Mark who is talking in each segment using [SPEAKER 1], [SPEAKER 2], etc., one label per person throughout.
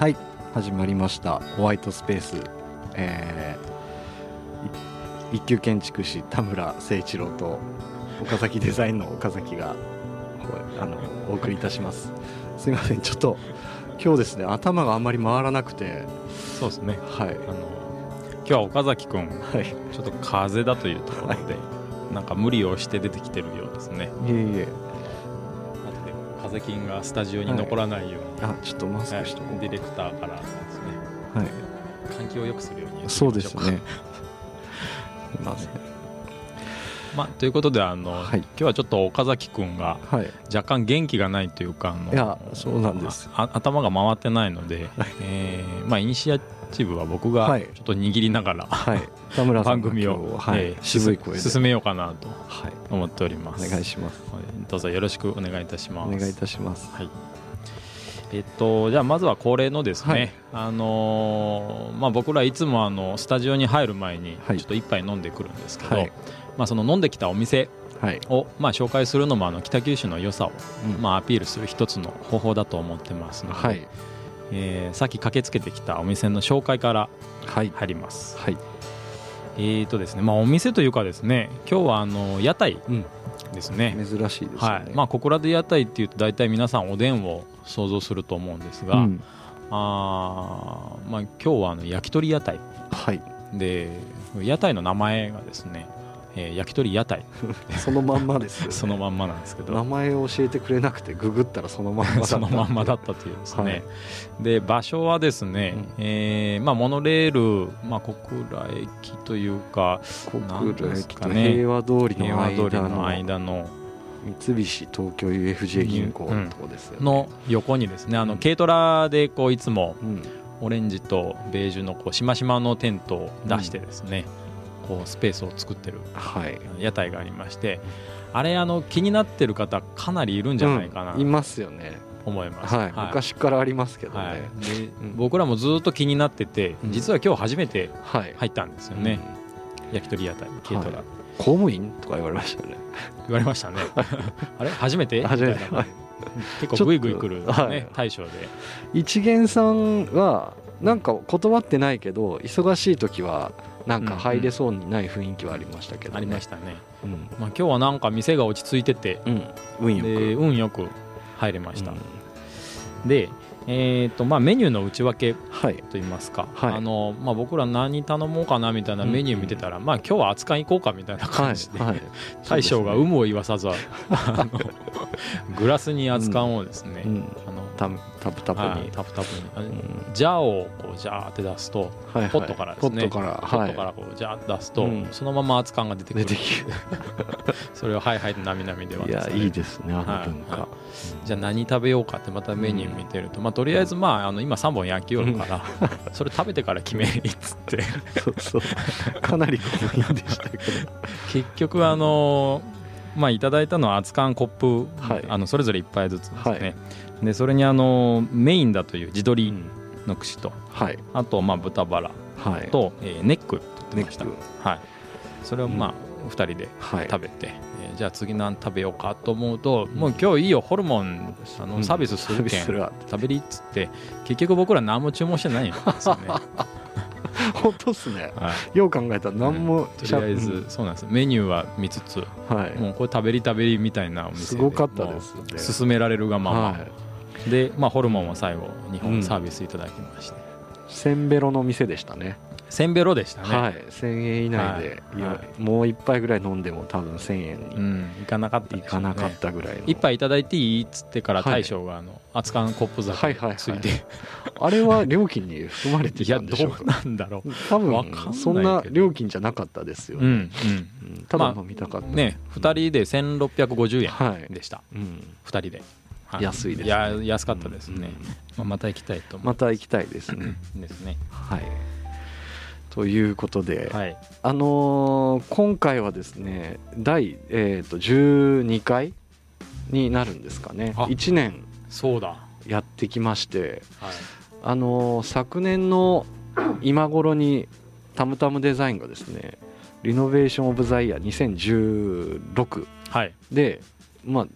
[SPEAKER 1] はい始まりました。ホワイトスペース、えーい一級建築士田村誠一郎と岡崎デザインの岡崎があのお送りいたします。すいませんちょっと今日ですね頭があんまり回らなくて。
[SPEAKER 2] そうですね。
[SPEAKER 1] はい。
[SPEAKER 2] あの今日は岡崎君
[SPEAKER 1] はい。
[SPEAKER 2] ちょっと風邪だというところで、なんか無理をして出てきてるようですね。
[SPEAKER 1] いえいえ
[SPEAKER 2] 風金がスタジオに残らないように、
[SPEAKER 1] あちょっとマス
[SPEAKER 2] はい
[SPEAKER 1] クしとこう、
[SPEAKER 2] ディレクターからですね。
[SPEAKER 1] はい。
[SPEAKER 2] 換気を良くするように
[SPEAKER 1] そうです ね。ま
[SPEAKER 2] あ、ということであの、
[SPEAKER 1] はい。
[SPEAKER 2] 今日はちょっと岡崎君が
[SPEAKER 1] はい。
[SPEAKER 2] 若干元気がないというかあの
[SPEAKER 1] いやそうなんです。
[SPEAKER 2] あ頭が回ってないので、えーまあ、イニシアチブは僕が
[SPEAKER 1] はい。
[SPEAKER 2] ちょっと握りながら、
[SPEAKER 1] はい。田村
[SPEAKER 2] 番組を
[SPEAKER 1] はい、
[SPEAKER 2] えー
[SPEAKER 1] 渋い声で。
[SPEAKER 2] 進めようかなと
[SPEAKER 1] はい。
[SPEAKER 2] 思っております。
[SPEAKER 1] お願いします。
[SPEAKER 2] はい。どうぞよろしくお願いいたします。
[SPEAKER 1] お願いいたします。
[SPEAKER 2] はい。えっと、じゃあまずは恒例のですね、
[SPEAKER 1] はい。
[SPEAKER 2] あのーまあ、僕らいつもあのスタジオに入る前に
[SPEAKER 1] はい。
[SPEAKER 2] ちょっと一杯飲んでくるんですけど、
[SPEAKER 1] はい。
[SPEAKER 2] まあ、その飲んできたお店
[SPEAKER 1] はい、
[SPEAKER 2] を、まあ、紹介するのもあの北九州の良さを、
[SPEAKER 1] うん。
[SPEAKER 2] まあ、アピールする一つの方法だと思ってますので、
[SPEAKER 1] はい
[SPEAKER 2] えーさっき駆けつけてきたお店の紹介から
[SPEAKER 1] はい。
[SPEAKER 2] 入ります。
[SPEAKER 1] はい。
[SPEAKER 2] えーとですねまあ、お店というかですね今日はあの屋台
[SPEAKER 1] うん。
[SPEAKER 2] ですね。
[SPEAKER 1] 珍しいですよね。
[SPEAKER 2] はい。まあ、小倉で屋台っていうと大体皆さんおでんを想像すると思うんですが、
[SPEAKER 1] うん。
[SPEAKER 2] あーまあ、今日はあの焼き鳥屋台
[SPEAKER 1] はい。
[SPEAKER 2] で屋台の名前がですね、えー焼き鳥屋台。
[SPEAKER 1] そのまんまですよ、ね、
[SPEAKER 2] そのまんまなんですけど。
[SPEAKER 1] 名前を教えてくれなくてググったらそのまんまだった。
[SPEAKER 2] そのまんまだったというですね、
[SPEAKER 1] はい。
[SPEAKER 2] で場所はですね、
[SPEAKER 1] うん。
[SPEAKER 2] えーまあ、モノレール、まあ、小倉駅というか
[SPEAKER 1] 小倉駅と平和通りの間の
[SPEAKER 2] 間の。
[SPEAKER 1] 三菱東京 UFJ 銀行のとこですよね、
[SPEAKER 2] の横にですねあ
[SPEAKER 1] うん。
[SPEAKER 2] の軽トラでこういつも
[SPEAKER 1] うん。
[SPEAKER 2] オレンジとベージュのこうしましまのテントを出してですね、こうスペースを作ってる
[SPEAKER 1] はい。
[SPEAKER 2] 屋台がありましてあれあの気になってる方かなりいるんじゃないかな。
[SPEAKER 1] うんいますよね。
[SPEAKER 2] 思います、
[SPEAKER 1] はい、昔からありますけどね。
[SPEAKER 2] はい。で
[SPEAKER 1] うん
[SPEAKER 2] 僕らもずっと気になってて、
[SPEAKER 1] うん。
[SPEAKER 2] 実は今日初めて
[SPEAKER 1] はい、
[SPEAKER 2] 入ったんですよね、焼き鳥屋台軽トラ、
[SPEAKER 1] はい。公務員とか言われましたね。
[SPEAKER 2] 言われましたね。あれ？初めて？
[SPEAKER 1] 初めて。
[SPEAKER 2] 結構グイグイ来る、ね
[SPEAKER 1] はい。
[SPEAKER 2] 大将で。
[SPEAKER 1] 一元さんはなんか断ってないけど忙しい時はなんか入れそうにない雰囲気はありましたけど、ね。
[SPEAKER 2] ありましたね、
[SPEAKER 1] うん、
[SPEAKER 2] まあ、今日はなんか店が落ち着いてて。
[SPEAKER 1] うん、運よく。
[SPEAKER 2] で運よく入れました、
[SPEAKER 1] うん。
[SPEAKER 2] で、えーとまあ、メニューの内訳
[SPEAKER 1] はい。
[SPEAKER 2] といいますか、
[SPEAKER 1] はい。
[SPEAKER 2] あのまあ、僕ら何頼もうかなみたいなメニュー見てたら、まあ、今日は扱い行こうかみたいな
[SPEAKER 1] はい
[SPEAKER 2] 感じで、
[SPEAKER 1] はい。
[SPEAKER 2] 大将が有
[SPEAKER 1] そうですね。
[SPEAKER 2] 無を言わさずグラスに熱燗をですね、
[SPEAKER 1] うん。
[SPEAKER 2] あの
[SPEAKER 1] タタプタプ
[SPEAKER 2] はい
[SPEAKER 1] に、
[SPEAKER 2] タプタプに。
[SPEAKER 1] うん。
[SPEAKER 2] ジャーをこうジャーって出すと
[SPEAKER 1] はいはい。
[SPEAKER 2] ポットからですね。
[SPEAKER 1] ポットから
[SPEAKER 2] ポ
[SPEAKER 1] はい。
[SPEAKER 2] ットからこうジャーって出すと、
[SPEAKER 1] うん。
[SPEAKER 2] そのまま熱燗が出てくる。それをはいはいってなみなみで
[SPEAKER 1] るいや
[SPEAKER 2] 渡される
[SPEAKER 1] いいですねあの文化、
[SPEAKER 2] はい。じゃあ何食べようかってまたメニュー見てると、まあ、とりあえずまああの今3本焼きよるから それ食べてから決めいっつって。
[SPEAKER 1] そうそう。かなり公務員でしたけど。
[SPEAKER 2] 結局あのまあいただいたのは熱燗コップ、
[SPEAKER 1] はい。
[SPEAKER 2] あのそれぞれ1杯ずつですね、
[SPEAKER 1] はい。
[SPEAKER 2] でそれにあのメインだという地鶏の串と、
[SPEAKER 1] はい。
[SPEAKER 2] あとまあ豚バラ
[SPEAKER 1] はい。
[SPEAKER 2] と、えーネック取ってました。はい、それをまあ2人で
[SPEAKER 1] はい。
[SPEAKER 2] 食べて、えーじゃあ次何食べようかと思うと、もう今日いいよホルモンあの
[SPEAKER 1] うん。
[SPEAKER 2] サービスするけん、
[SPEAKER 1] サービスするわ。
[SPEAKER 2] 食べりっつって結局僕ら何も注文してないんですよね、は
[SPEAKER 1] 本当っすね。
[SPEAKER 2] い、
[SPEAKER 1] よう考えたら何も
[SPEAKER 2] とりあえず、そうなんです。メニューは見つつ
[SPEAKER 1] うんはい。
[SPEAKER 2] もうこれ食べり食べりみたいなお店で
[SPEAKER 1] すごかったです
[SPEAKER 2] 勧められるがまま、
[SPEAKER 1] はい。
[SPEAKER 2] で、まあ、ホルモンは最後2
[SPEAKER 1] うん。
[SPEAKER 2] 本サービスいただきまして、
[SPEAKER 1] せんべろの店でしたね。
[SPEAKER 2] せんべろでしたね、
[SPEAKER 1] はい。1000円以内で、
[SPEAKER 2] はい。は
[SPEAKER 1] もう一杯ぐらい飲んでも多分1000円。に
[SPEAKER 2] うんいかなかったね。
[SPEAKER 1] かなかったぐらいの。
[SPEAKER 2] 一杯いただいていいっつってから
[SPEAKER 1] はい
[SPEAKER 2] 大将があの熱燗コップ
[SPEAKER 1] はいはいはい。
[SPEAKER 2] 酒ついて、
[SPEAKER 1] あれは料金に含まれて
[SPEAKER 2] いや
[SPEAKER 1] たんでしょう
[SPEAKER 2] どうなんだろう。
[SPEAKER 1] 多分そんな料金じゃなかったですよ
[SPEAKER 2] うん
[SPEAKER 1] ね、うん。ただ飲みたかった、
[SPEAKER 2] うんね2人で1650
[SPEAKER 1] はい、
[SPEAKER 2] 円でした。
[SPEAKER 1] うん、
[SPEAKER 2] 2人で、はい
[SPEAKER 1] 安いですね。
[SPEAKER 2] いや安かったですね、
[SPEAKER 1] うん。
[SPEAKER 2] まあ、また行きたいと思
[SPEAKER 1] また行きたいですね。
[SPEAKER 2] うですね。
[SPEAKER 1] はい。ということで、
[SPEAKER 2] はい。
[SPEAKER 1] あのー今回はですね第、えー、と12回になるんですかね。
[SPEAKER 2] あ
[SPEAKER 1] 1年
[SPEAKER 2] そうだ、は
[SPEAKER 1] やってきまして
[SPEAKER 2] い、
[SPEAKER 1] あのー昨年の今頃にタムタムデザインがですねリノベーション・オブ・ザ・イヤー2016
[SPEAKER 2] はい。
[SPEAKER 1] でまあ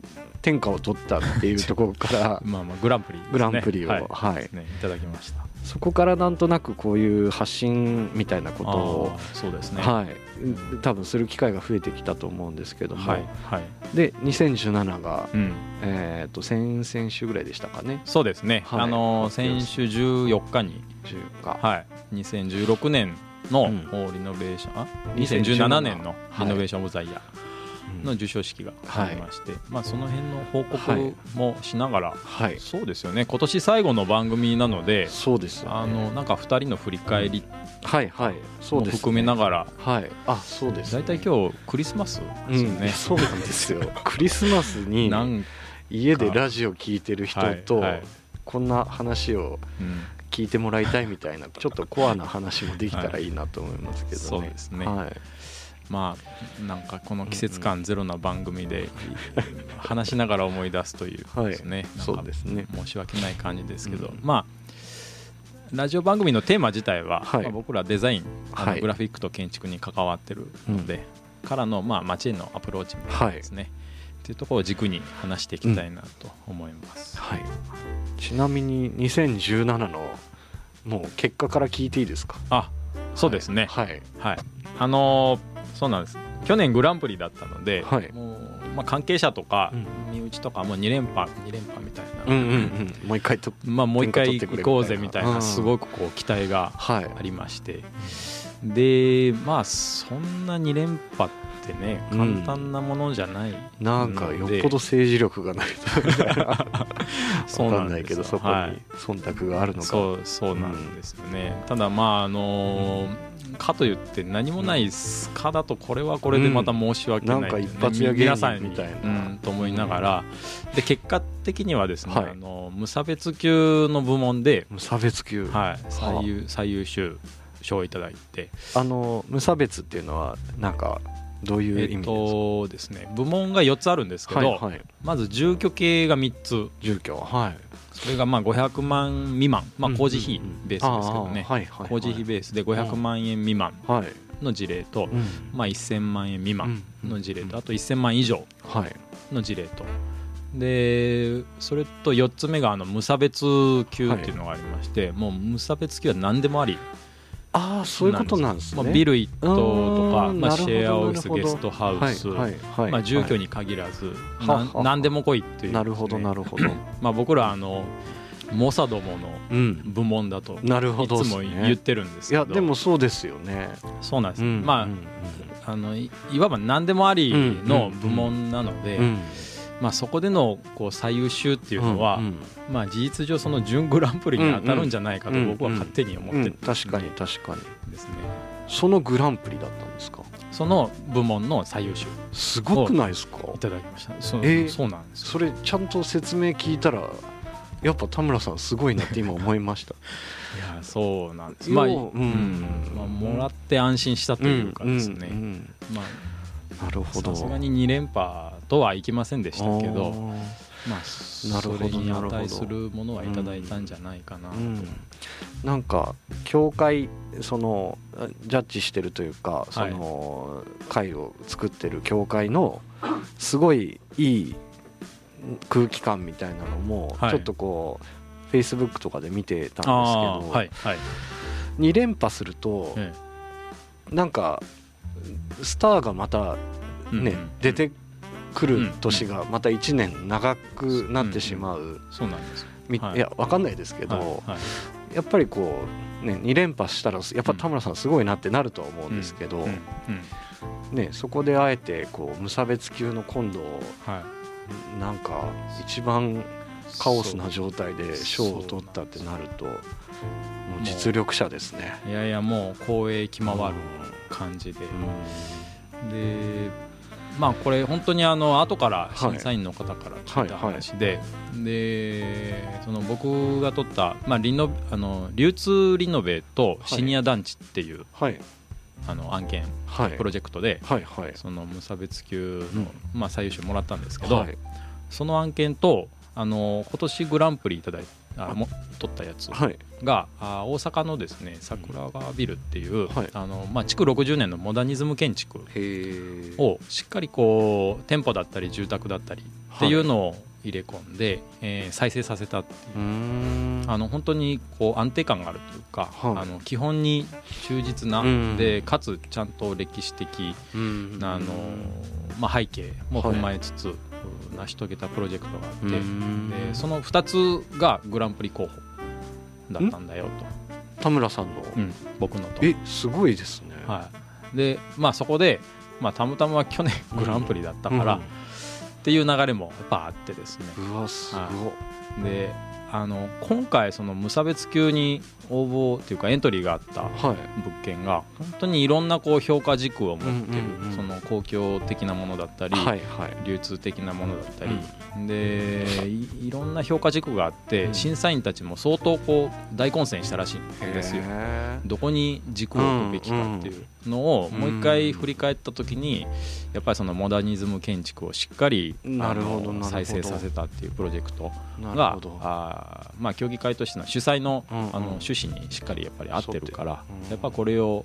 [SPEAKER 1] 天下を取ったっていうところから
[SPEAKER 2] まあまあグランプリね。
[SPEAKER 1] グランプリを
[SPEAKER 2] はい。
[SPEAKER 1] はい。
[SPEAKER 2] ね。いただきました。
[SPEAKER 1] そこからなんとなくこういう発信みたいなことを
[SPEAKER 2] そうですね。
[SPEAKER 1] はい。多分する機会が増えてきたと思うんですけども、
[SPEAKER 2] はいはい。
[SPEAKER 1] で2017が、
[SPEAKER 2] うん。
[SPEAKER 1] えー、と先々週ぐらいでしたかね。
[SPEAKER 2] そうですね、
[SPEAKER 1] はい。
[SPEAKER 2] あの先週14日に、
[SPEAKER 1] 10日、
[SPEAKER 2] はい、2016年の
[SPEAKER 1] うん。
[SPEAKER 2] リノベーション、あ
[SPEAKER 1] 2017
[SPEAKER 2] 2017年の。
[SPEAKER 1] はい
[SPEAKER 2] リノベーション・オブ・ザ・イヤーの授賞式がありまして、まあ、その辺の報告もしながら、
[SPEAKER 1] はい。
[SPEAKER 2] そうですよね。今年最後の番組なので
[SPEAKER 1] そうです
[SPEAKER 2] あのなんか2人の振り返り
[SPEAKER 1] はいはい。そう
[SPEAKER 2] 含めながら
[SPEAKER 1] はい。あそうです、
[SPEAKER 2] 大体今日クリスマス
[SPEAKER 1] うん
[SPEAKER 2] ですよね、
[SPEAKER 1] そうなんですよ。クリスマスに家でラジオ聞いてる人と、
[SPEAKER 2] はいはい。
[SPEAKER 1] こんな話を
[SPEAKER 2] うん。
[SPEAKER 1] 聞いてもらいたいみたいなちょっとコアな話もできたらいいなと思いますけどね、
[SPEAKER 2] そうですね。
[SPEAKER 1] はい、
[SPEAKER 2] まあなんかこの季節感ゼロな番組で話しながら思い出すというですね、
[SPEAKER 1] そうですね。
[SPEAKER 2] 申し訳ない感じですけど、
[SPEAKER 1] うん。
[SPEAKER 2] まあラジオ番組のテーマ自体は、
[SPEAKER 1] はい。
[SPEAKER 2] まあ僕らデザインあの
[SPEAKER 1] はい。
[SPEAKER 2] グラフィックと建築に関わってるので、からのまあ街へのアプローチみたいなですね、っていうところを軸に話していきたいなと思います、
[SPEAKER 1] はい、ちなみに2017のもう結果から聞いていいですか？
[SPEAKER 2] あそうですね。
[SPEAKER 1] はい。
[SPEAKER 2] はい、あのーそうなんです。去年グランプリだったので、
[SPEAKER 1] はい。
[SPEAKER 2] もうまあ、関係者とか
[SPEAKER 1] うん。
[SPEAKER 2] 身内とかもう2連覇2連覇みたいな、
[SPEAKER 1] うんうんうん。もう一回と
[SPEAKER 2] まあ、もう一回行こうぜみたい
[SPEAKER 1] な
[SPEAKER 2] なすごくこう期待が
[SPEAKER 1] はい。
[SPEAKER 2] ありまして。でまあそんな2連覇ってね
[SPEAKER 1] うん。
[SPEAKER 2] 簡単なものじゃない、
[SPEAKER 1] なんかよっぽど政治力がないと分かな。い
[SPEAKER 2] なんんですよ。
[SPEAKER 1] けどそこ
[SPEAKER 2] はい。
[SPEAKER 1] に忖度があるのか、
[SPEAKER 2] そうそうなんですよね、ただまああのーかといって何もないかだとこれはこれでまた申し訳ない、
[SPEAKER 1] うんなんか一発屋みたいな。
[SPEAKER 2] うん、と思いながら。で結果的にはですね、
[SPEAKER 1] はい。
[SPEAKER 2] あの無差別級の部門で、
[SPEAKER 1] 無差別級、
[SPEAKER 2] はい、最優最優秀賞をいただいて、
[SPEAKER 1] あの無差別っていうのはなんかどういう意味ですか、
[SPEAKER 2] とですね部門が4つあるんですけど、
[SPEAKER 1] はいはい。
[SPEAKER 2] まず住居系が3つ。
[SPEAKER 1] 住居はい。
[SPEAKER 2] それがまあ500万未満、まあ、
[SPEAKER 1] うん
[SPEAKER 2] 工事費ベースですけどね、工事費ベースで500万円未満
[SPEAKER 1] はい、
[SPEAKER 2] の事例と、
[SPEAKER 1] うん。
[SPEAKER 2] まあ、1000万円未満の事例
[SPEAKER 1] うん。
[SPEAKER 2] とあと1000万以上
[SPEAKER 1] はい。
[SPEAKER 2] の事例と。でそれと4つ目があの無差別級っていうのがありまして、もう無差別級は何でもあり
[SPEAKER 1] ああそういうことなんですね、
[SPEAKER 2] まあ、ビル一棟とか、まあ、シェアオフィスゲストハウス、
[SPEAKER 1] はいはいはい。
[SPEAKER 2] まあ、住居
[SPEAKER 1] は
[SPEAKER 2] に限らず、
[SPEAKER 1] は
[SPEAKER 2] なん
[SPEAKER 1] は
[SPEAKER 2] 何でも来いっていう、
[SPEAKER 1] いなるほどな
[SPEAKER 2] る
[SPEAKER 1] るほど。
[SPEAKER 2] まあ、僕らあの猛者どもの
[SPEAKER 1] うん。
[SPEAKER 2] 部門だと
[SPEAKER 1] なるほ
[SPEAKER 2] い
[SPEAKER 1] どっすね。
[SPEAKER 2] つも言ってるんですけど。
[SPEAKER 1] いやでもそうですよね、
[SPEAKER 2] そうなんです、
[SPEAKER 1] うん
[SPEAKER 2] まあ、
[SPEAKER 1] うん
[SPEAKER 2] あのいいわば何でもありの部門なので、
[SPEAKER 1] うん
[SPEAKER 2] まあ、そこでのこう最優秀っていうのは、
[SPEAKER 1] うん
[SPEAKER 2] まあ、事実上その準グランプリに当たるんじゃないかと
[SPEAKER 1] うん
[SPEAKER 2] 僕は勝手に思って
[SPEAKER 1] うん
[SPEAKER 2] る
[SPEAKER 1] 確かに確かに。
[SPEAKER 2] ですね。
[SPEAKER 1] そのグランプリだったんですか？
[SPEAKER 2] その部門の最優秀。
[SPEAKER 1] すごくないですか？
[SPEAKER 2] いただきました。そう,、
[SPEAKER 1] えー？
[SPEAKER 2] そうなんですよ。
[SPEAKER 1] それちゃんと説明聞いたらやっぱ田村さんすごいなって今思いました。
[SPEAKER 2] いやそうなんです。まあ、
[SPEAKER 1] よ
[SPEAKER 2] う
[SPEAKER 1] うん。ん。
[SPEAKER 2] まあ、もらって安心したというかですね、
[SPEAKER 1] うんうん
[SPEAKER 2] ま
[SPEAKER 1] なる
[SPEAKER 2] あ
[SPEAKER 1] ほど。
[SPEAKER 2] さすがに2連覇とはいきませんでしたけどまあ
[SPEAKER 1] なるほど
[SPEAKER 2] それに値するものはいただいたんじゃないかなと、
[SPEAKER 1] うん。なんか教会そのジャッジしてるというかその会を作ってる教会のすごいいい空気感みたいなのも
[SPEAKER 2] はい。
[SPEAKER 1] ちょっとこうフェイスブックとかで見てたんですけど、
[SPEAKER 2] はいはい、
[SPEAKER 1] 2連覇すると
[SPEAKER 2] え
[SPEAKER 1] なんかスターがまたね、
[SPEAKER 2] えうんうん。
[SPEAKER 1] 出てくる年がまた1年長くなってしまう、
[SPEAKER 2] そうなんですい。
[SPEAKER 1] いやわかんないですけど、
[SPEAKER 2] はい。はい。
[SPEAKER 1] やっぱりこう、ね、2連覇したらやっぱ田村さんすごいなってなるとは思うんですけど、
[SPEAKER 2] うん。うん。
[SPEAKER 1] ね、そこであえてこう無差別級の今度
[SPEAKER 2] はい。
[SPEAKER 1] なんか一番カオスな状態で賞を取ったってなるともう実力者ですね。
[SPEAKER 2] いやいやもう光栄気回る感じで、でまあこれ本当にあの後から審査員の方から聞いた話で、でその僕が取った、まあ、リノあの流通リノベとシニア団地っていう、
[SPEAKER 1] はい。
[SPEAKER 2] あの案件
[SPEAKER 1] はい。
[SPEAKER 2] プロジェクトで、
[SPEAKER 1] はいはい。
[SPEAKER 2] その無差別級の、
[SPEAKER 1] うん。
[SPEAKER 2] まあ、最優秀もらったんですけど、
[SPEAKER 1] はい。
[SPEAKER 2] その案件とあの今年グランプリいただいあも撮ったやつ。
[SPEAKER 1] はい。
[SPEAKER 2] 大阪のですね桜川ビルっていう、
[SPEAKER 1] はい。
[SPEAKER 2] あのまあ、築60年のモダニズム建築をしっかりこう店舗だったり住宅だったりっていうのを入れ込んで、えー再生させたっていう。あの本当にこう安定感があるというか、
[SPEAKER 1] はい。
[SPEAKER 2] あの基本に忠実な、
[SPEAKER 1] うん。
[SPEAKER 2] でかつちゃんと歴史的
[SPEAKER 1] うん。
[SPEAKER 2] なあの、まあ、背景も踏まえつつ、成し遂げたプロジェクトがあって、
[SPEAKER 1] うん。
[SPEAKER 2] でその2つがグランプリ候補だったんだよ
[SPEAKER 1] 田村さんの、
[SPEAKER 2] と、うん、僕のと。
[SPEAKER 1] えすごいですね。
[SPEAKER 2] はい、でまあそこで、まあ、たまたま去年グランプリだったから、っていう流れもやっぱあってですね。
[SPEAKER 1] うんうわすごい、
[SPEAKER 2] であの今回その無差別級に応募っていうかエントリーがあった
[SPEAKER 1] はい。
[SPEAKER 2] 物件が本当にいろんなこう評価軸を持ってる、その公共的なものだったり、流通的なものだったり、でいいろんな評価軸があって、
[SPEAKER 1] うん。
[SPEAKER 2] 審査員たちも相当こう大混戦したらしいんですよ。
[SPEAKER 1] へ
[SPEAKER 2] どこに軸を置くべきかっていうのを
[SPEAKER 1] うん
[SPEAKER 2] もう一回振り返った時にやっぱりそのモダニズム建築をしっかり
[SPEAKER 1] なるほど
[SPEAKER 2] あの再生させたっていうプロジェクトがあーまあ協議会としての主催のあの趣旨にしっかりやっぱり合ってるからやっぱこれを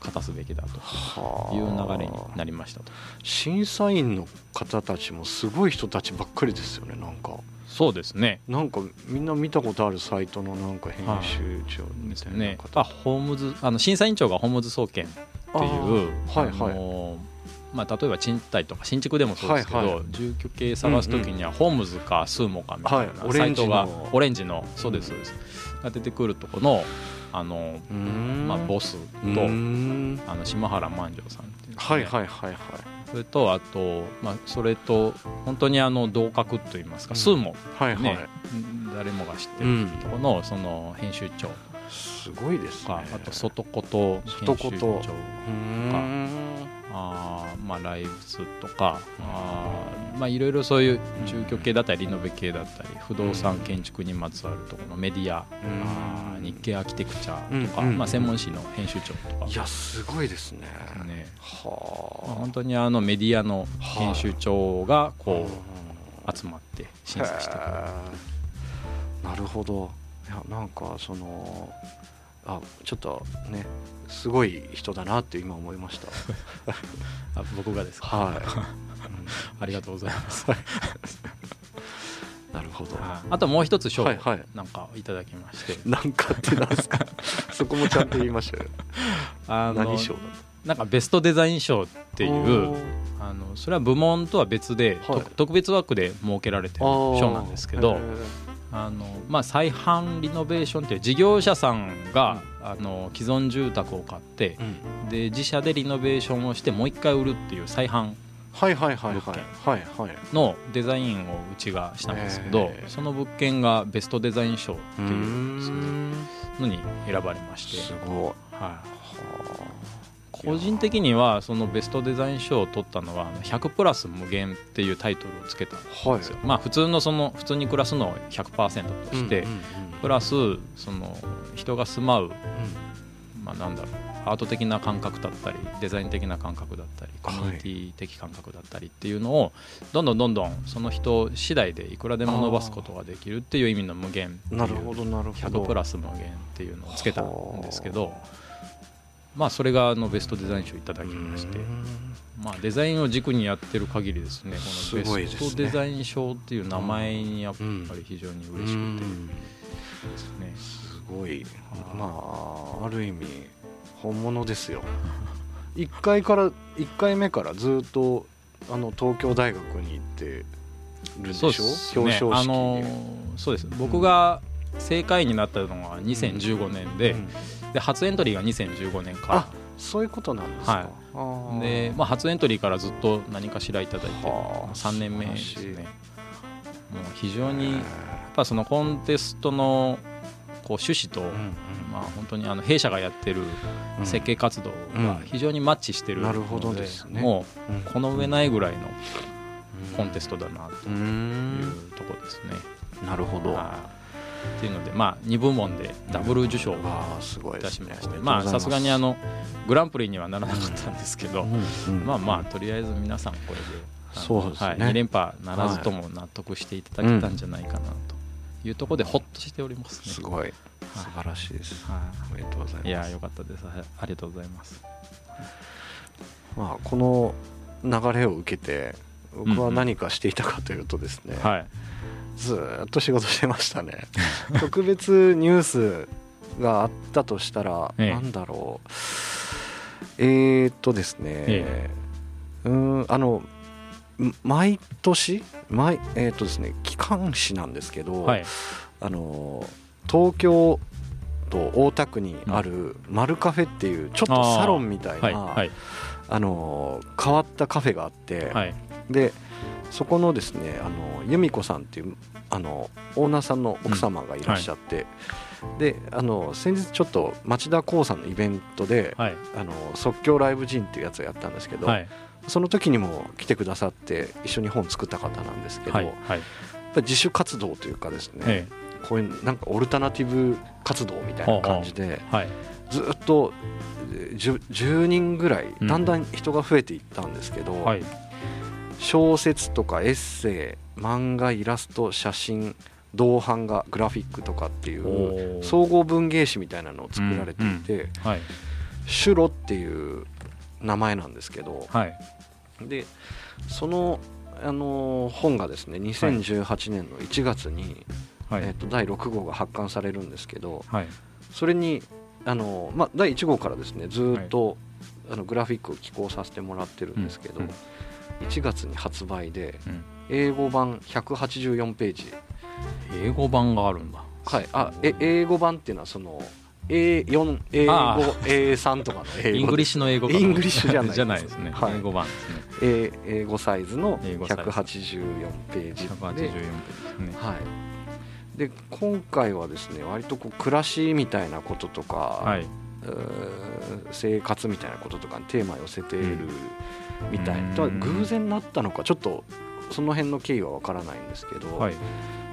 [SPEAKER 2] 勝たすべきだと
[SPEAKER 1] はあ。
[SPEAKER 2] いう流れになりましたと。
[SPEAKER 1] 審査員の方たちもすごい人たちばっかりですよねなんか
[SPEAKER 2] そうですね。
[SPEAKER 1] なんかみんな見たことあるサイトのなんか編集長みたいな
[SPEAKER 2] ですね。
[SPEAKER 1] 方、
[SPEAKER 2] あホームズあの審査委員長がホームズ総研っていう
[SPEAKER 1] はいはい。
[SPEAKER 2] まあ、例えば賃貸とか新築でもそうですけど、
[SPEAKER 1] はいはい。
[SPEAKER 2] 住居系探す時にはホームズかスーモかみたい
[SPEAKER 1] はい
[SPEAKER 2] な
[SPEAKER 1] オレンジの。
[SPEAKER 2] サイトがオレンジのそうですそうです。が出てくるとこのあの、まあ、ボスとあの島原万丈さんっていう、ね。
[SPEAKER 1] はいはいはいはい
[SPEAKER 2] それとあと、まあ、それと本当にあの同格といいますか、
[SPEAKER 1] うん。
[SPEAKER 2] スーモ
[SPEAKER 1] はいはい、
[SPEAKER 2] ね誰もが知ってる
[SPEAKER 1] うん
[SPEAKER 2] ところのその編集長。
[SPEAKER 1] すごいですね。
[SPEAKER 2] あと外こと編集長。
[SPEAKER 1] 外こと。うーん。
[SPEAKER 2] あーまあライブスとかあーまあいろいろそういう住居系だったりリノベ系だったり不動産建築にまつわるところのメディアあー日経アーキテクチャとか、
[SPEAKER 1] うんうん
[SPEAKER 2] まあ、専門誌の編集長とか。
[SPEAKER 1] いやすごいですね。
[SPEAKER 2] ね。まあ
[SPEAKER 1] は
[SPEAKER 2] 本当にあのメディアの編集長が
[SPEAKER 1] あ
[SPEAKER 2] こう集まって審査して
[SPEAKER 1] なるほど。いやなんかそのあちょっとねすごい人だなって今思いました。
[SPEAKER 2] あ僕がですか、
[SPEAKER 1] はい、
[SPEAKER 2] ありがとうございます。
[SPEAKER 1] なるほど。
[SPEAKER 2] ああともう一つ賞を
[SPEAKER 1] はいはい。
[SPEAKER 2] なんかいただきまして、
[SPEAKER 1] なんかってなんですか？そこもちゃんと言いましたよ
[SPEAKER 2] あの
[SPEAKER 1] 何賞だ？
[SPEAKER 2] なんかベストデザイン賞っていうあのそれは部門とは別で、
[SPEAKER 1] はい。
[SPEAKER 2] 特特別枠で設けられてる賞なんですけどあの、まあ、再販リノベーションっていう事業者さんが、あの既存住宅を買って
[SPEAKER 1] うん。
[SPEAKER 2] で自社でリノベーションをしてもう一回売るっていう再販
[SPEAKER 1] はいはいはいはい。はいはい。
[SPEAKER 2] のデザインをうちがしたんですけどその物件がベストデザイン賞っていうのに選ばれまして。
[SPEAKER 1] す、ごい
[SPEAKER 2] はい、
[SPEAKER 1] は
[SPEAKER 2] 個人的にはそのベストデザイン賞を取ったのはあの100プラス無限っていうタイトルをつけたんですよ、まあ普通のその普通に暮らすのを100%として、プラスその人が住まう、まあ、なんだろうアート的な感覚だったりデザイン的な感覚だったりコミュニティ的感覚だったりっていうのをどんどんどんどんその人次第でいくらでも伸ばすことができるっていう意味の無限
[SPEAKER 1] なるほどなるほど。
[SPEAKER 2] 100プラス無限っていうのをつけたんですけどまあそれがあのベストデザイン賞いただきましてまあデザインを軸にやってる限りですねこ
[SPEAKER 1] す
[SPEAKER 2] のベストデザイン賞っていう名前にやっぱり非常に嬉しくて
[SPEAKER 1] うん。
[SPEAKER 2] ですね。
[SPEAKER 1] すごい。まあある意味本物ですよ。1回から1回目からずっとあの東京大学に行ってるんでしょ？
[SPEAKER 2] ね。
[SPEAKER 1] 表彰式に、
[SPEAKER 2] あのそうです。僕が正解になったのが2015年で,、
[SPEAKER 1] うん。
[SPEAKER 2] で初エントリーが2015年か
[SPEAKER 1] あそういうことなんですか、
[SPEAKER 2] はい。で、まあ、初エントリーからずっと何かしらいただいて
[SPEAKER 1] はあ
[SPEAKER 2] 3年目ですね。もう非常にやっ
[SPEAKER 1] へ
[SPEAKER 2] ぱそのコンテストのこう趣旨と、まあ、本当にあの弊社がやってる
[SPEAKER 1] うん。
[SPEAKER 2] 設計活動が非常にマッチしてるので,、
[SPEAKER 1] なるほどですね。
[SPEAKER 2] も
[SPEAKER 1] う
[SPEAKER 2] この上ないぐらいのコンテストだなというところですね。
[SPEAKER 1] なるほど。
[SPEAKER 2] はい。っていうので、まあ、2部門でダブル受賞を
[SPEAKER 1] い
[SPEAKER 2] いたしまして、さすがにあのグランプリにはならなかったんですけど、
[SPEAKER 1] うんうん
[SPEAKER 2] まあまあとりあえず皆さんこれで
[SPEAKER 1] そうですね。
[SPEAKER 2] はい、2連覇ならずとも納得していただけたんじゃないかなというところでほっとしておりますね。
[SPEAKER 1] すごい素晴らしいです、はい、おめでとうございます。
[SPEAKER 2] いやよかったです。ありがとうございます。
[SPEAKER 1] まあこの流れを受けて僕は何かしていたかというとですね、うん。うん、はい、ずっと仕事してましたね。特別ニュースがあったとしたら、ええ、なんだろう。えー、っとですね、ええ、うんあの毎年毎えー、っとですね機関誌なんですけど、はい、あの東京都大田区にあるマルカフェっていうちょっとサロンみたいな、あの変わったカフェがあって、でそこのですねあの由美子さんっていうあのオーナーさんの奥様がいらっしゃって、であの先日ちょっと町田光さんのイベントで、はい、あの即興ライブジンっていうやつをやったんですけど、はい、その時にも来てくださって一緒に本作った方なんですけど、やっぱ自主活動というかですね、こういうなんかオルタナティブ活動みたいな感じで、ずっと 10, 10, 人ぐらいだんだん人が増えていったんですけど、小説とかエッセイ漫画イラスト写真銅版画グラフィックとかっていう総合文芸誌みたいなのを作られていて、うんはい、シュロっていう名前なんですけど、はい、でその、あの本がですね2018年の1月に、はい、えー、と第6号が発刊されるんですけど、それにあの、まあ、第1号からですねずっと、あのグラフィックを寄稿させてもらってるんですけど、うん。うん1月に発売で、うん、 A5判184ページ。
[SPEAKER 2] A5判があるんだ。
[SPEAKER 1] はい。あえ英語版っていうのはその A4 英語 A3 とかの
[SPEAKER 2] 英語イングリッシュの英語
[SPEAKER 1] イングリッシュじゃない
[SPEAKER 2] じゃないですね、はい、 A5判です
[SPEAKER 1] ね。 A5サイズの184ページで。184ページですね。はいで今回はですね割とこう暮らしみたいなこととか、はい、生活みたいなこととかにテーマを寄せている、うん。みたい。とは偶然なったのかちょっとその辺の経緯は分からないんですけど、はい、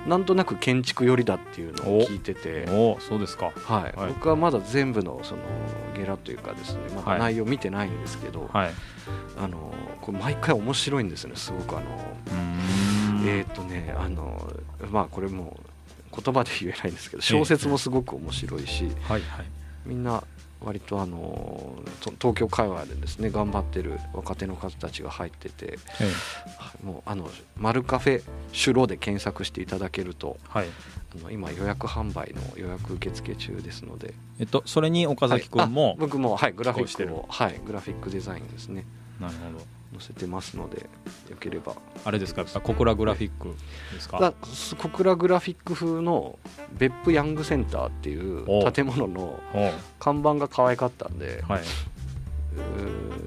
[SPEAKER 1] なんとなく建築寄りだっていうのを聞いてて
[SPEAKER 2] おそうですか、
[SPEAKER 1] はい、はい、僕はまだ全部のそのゲラというかですねまだ内容見てないんですけど、はい、あのこれ毎回面白いんですねすごくあの。えっ、ー、とねあのまあこれも言葉で言えないんですけど小説もすごく面白いし、はいはい、みんな割とあの東京界隈でですね頑張ってる若手の方たちが入ってて、ええ、もうあのマルカフェシュロで検索していただけると、はい、あの今予約販売の予約受付中ですので、
[SPEAKER 2] えっと、それに岡崎君も、
[SPEAKER 1] はい、僕も、はい、グラフィックを、はい、グラフィックデザインですね。
[SPEAKER 2] なるほど
[SPEAKER 1] 載せてますのでよければ。
[SPEAKER 2] あれですか？やっぱ小倉グラフィックですか？
[SPEAKER 1] 小倉グラフィック風の別府ヤングセンターっていう建物の看板が可愛かったんで、はい、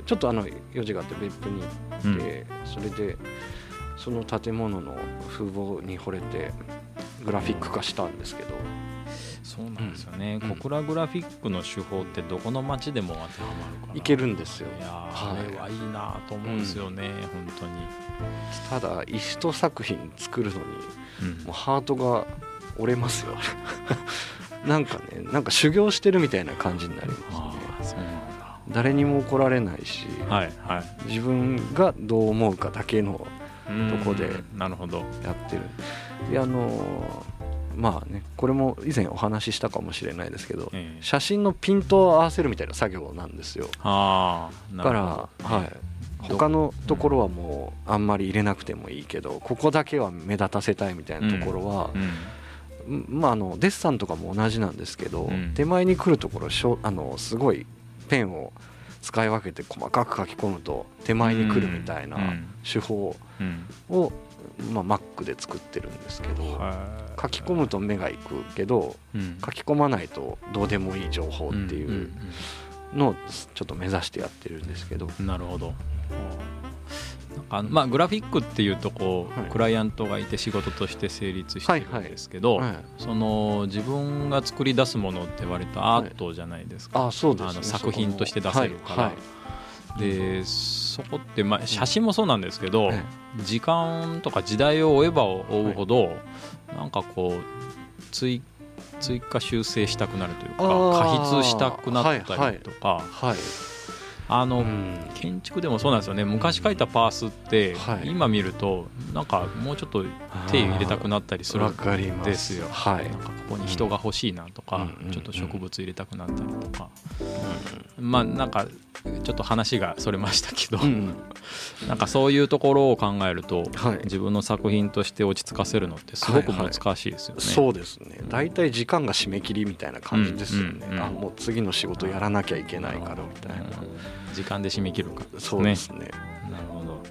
[SPEAKER 1] ちょっとあの用事があって別府に行って、うん、それでその建物の風貌に惚れてグラフィック化したんですけど
[SPEAKER 2] そうなんですよね、うん、小倉グラフィックの手法ってどこの町でも当てはまるか
[SPEAKER 1] いけるんですよ。
[SPEAKER 2] いや、はい、あれはいいなと思うんですよね、うん、本当に。
[SPEAKER 1] ただ一作品作るのに、うん、もうハートが折れますよ。なんかねなんか修行してるみたいな感じになりますね。誰にも怒られないし、はいはい、自分がどう思うかだけのとこで
[SPEAKER 2] なるほど。
[SPEAKER 1] やってる。であのまあねこれも以前お話ししたかもしれないですけど、えー、写真のピントを合わせるみたいな作業なんですよ。あだから、はい。他のところはもうあんまり入れなくてもいいけどここだけは目立たせたいみたいなところは、うんうん、まあ、あのデッサンとかも同じなんですけど、うん、手前に来るところしょあのすごいペンを使い分けて細かく書き込むと手前に来るみたいな手法をまあ、Mac で作ってるんですけど書き込むと目がいくけど、うん、書き込まないとどうでもいい情報っていうのをちょっと目指してやってるんですけど。
[SPEAKER 2] なるほど。あのまあ、グラフィックっていうとこう、はい、クライアントがいて仕事として成立してるんですけど、はいはい、その自分が作り出すものって割とアートじゃないですか、
[SPEAKER 1] あそうです、ね、
[SPEAKER 2] あの作品として出せるから、でそこって、まあ、写真もそうなんですけど、時間とか時代を追えば追うほど、なんかこう追追加修正したくなるというか加筆したくなったりとか、はいはい。はい、あの、建築でもそうなんですよね。昔書いたパースって、はい、今見るとなんかもうちょっと手入れたくなったりするんですよ。はい、なんかここに人が欲しいなとか、うん、ちょっと植物入れたくなったりとか、うん、まあなんかちょっと話がそれましたけど、うん、なんかそういうところを考えると、はい、自分の作品として落ち着かせるのってすごく難しいですよね。はいはい、
[SPEAKER 1] そうですね。大体時間が締め切りみたいな感じですよね、うんうんうん、あもう次の仕事やらなきゃいけないからみたいな。
[SPEAKER 2] 時間で締め切るか、
[SPEAKER 1] ね、そうですね。なるほど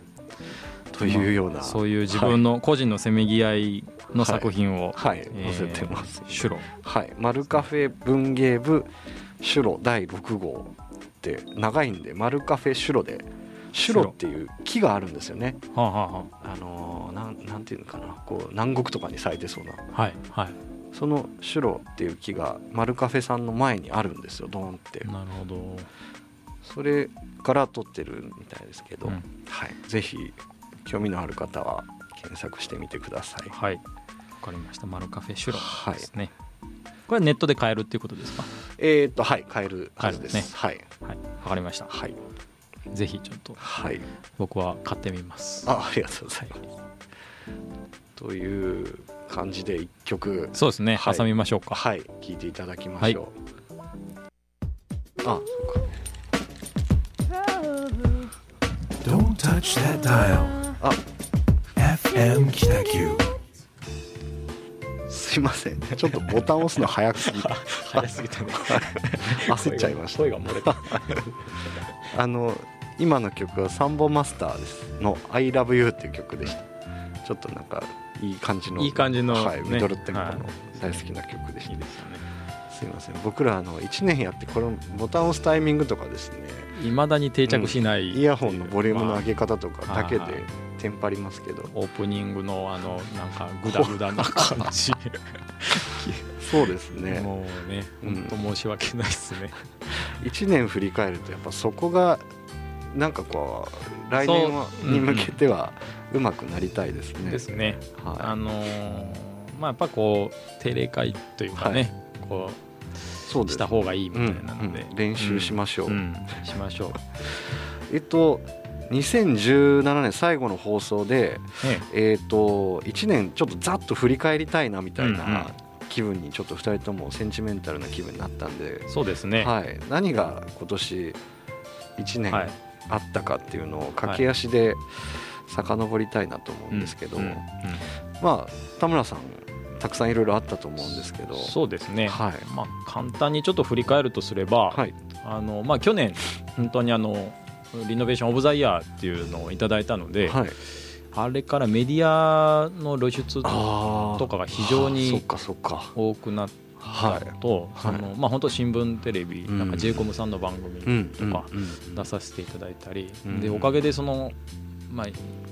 [SPEAKER 1] というような、まあ、
[SPEAKER 2] そういう自分の個人のせめぎ合いの作品を、
[SPEAKER 1] はい、はいえー、載せてます、
[SPEAKER 2] シュロ
[SPEAKER 1] はいマルカフェ文芸部シュロ第6号って長いんでマルカフェシュロでシュロっていう木があるんですよね。はあはあ、あのー、なんなんていうのかなこう南国とかに咲いてそうな。はいはい。そのシュロっていう木がマルカフェさんの前にあるんですよドーンって。
[SPEAKER 2] なるほど。
[SPEAKER 1] それから撮ってるみたいですけど、うん、はい、ぜひ興味のある方は検索してみてください。
[SPEAKER 2] はい。わかりました。マルカフェシュロですね。はい、これネットで買えるっていうことですか？
[SPEAKER 1] えっ、とはい買えるはずです。ね、はい。
[SPEAKER 2] はい。わかりました。はい。ぜひちょっと、はい、僕は買ってみます。
[SPEAKER 1] あありがとうございます。という感じで一曲
[SPEAKER 2] そうですね、はい、挟みましょうか
[SPEAKER 1] はい聞いていただきましょう、はい、あそうか touch that dial. あ FM 北九すいません。ちょっとボタン押すの早すぎ
[SPEAKER 2] 早すぎてね。
[SPEAKER 1] 焦っちゃいました。
[SPEAKER 2] 声が漏れた。
[SPEAKER 1] あの今の曲はサンボマスターです。の「ILOVEYOU」っていう曲でした。ちょっとなんかいい感じの
[SPEAKER 2] いい感じの、
[SPEAKER 1] はい、ミドルテンポの大好きな曲でした、はい、すいません。僕らあの1年やってこのボタンを押すタイミングとかですね
[SPEAKER 2] いまだに定着しない、
[SPEAKER 1] うん、イヤホンのボリュームの上げ方とかだけでテンパりますけど、
[SPEAKER 2] オープニングのあのなんかグダグダな感じ。
[SPEAKER 1] そうですね。
[SPEAKER 2] もうね本当申し訳ないですね、
[SPEAKER 1] 1年振り返るとやっぱそこがなんかこう来年に向けてはうまくなりたいですね。
[SPEAKER 2] ですね。はい、あのー、まあやっぱこう定例会というかね、はい、こうした方がいいみたいなので、うん
[SPEAKER 1] うん、練習しましょう、うん、
[SPEAKER 2] しましょう。
[SPEAKER 1] えっと2017年最後の放送で、ええ。ー、と1年ちょっとざっと振り返りたいなみたいな気分にちょっと2人ともセンチメンタルな気分になったんで。
[SPEAKER 2] そうですね、
[SPEAKER 1] はい、何が今年1年あったかってい。うのを駆け足で、遡りたいなと思うんですけど、まあ田村さんたくさんいろいろあったと思うんですけど。
[SPEAKER 2] そうですね、はい。まあ、簡単にちょっと振り返るとすれば、はい。あのまあ、去年本当にあのリノベーション・オブ・ザ・イヤーっていうのをいただいたので、はい、あれからメディアの露出とかが非常に多くなって。はい、と、はい、のまあ本当新聞テレビ、うん、なんか j イコムさんの番組とか出させていただいたり、うん、でおかげでそのまあ、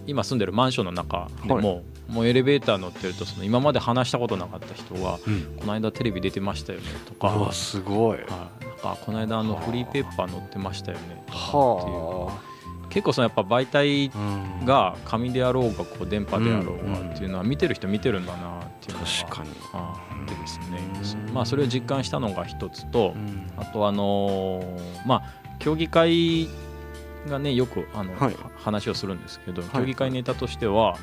[SPEAKER 2] 今住んでるマンションの中でも、はい、もうエレベーター乗ってるとその今まで話したことなかった人が、うん、この間テレビ出てましたよねとか。
[SPEAKER 1] すごい、
[SPEAKER 2] はなんかこの間あのフリーペーパー載ってましたよねとかっていう。結構そのやっぱ媒体が紙であろうがこう電波であろうがっていうのは見てる人見てるんだなっていうのが
[SPEAKER 1] 確かに。
[SPEAKER 2] あってですね、まあ、それを実感したのが一つと、あとあのまあ競技会がねよくあの、はい、話をするんですけど、競技会ネタとしては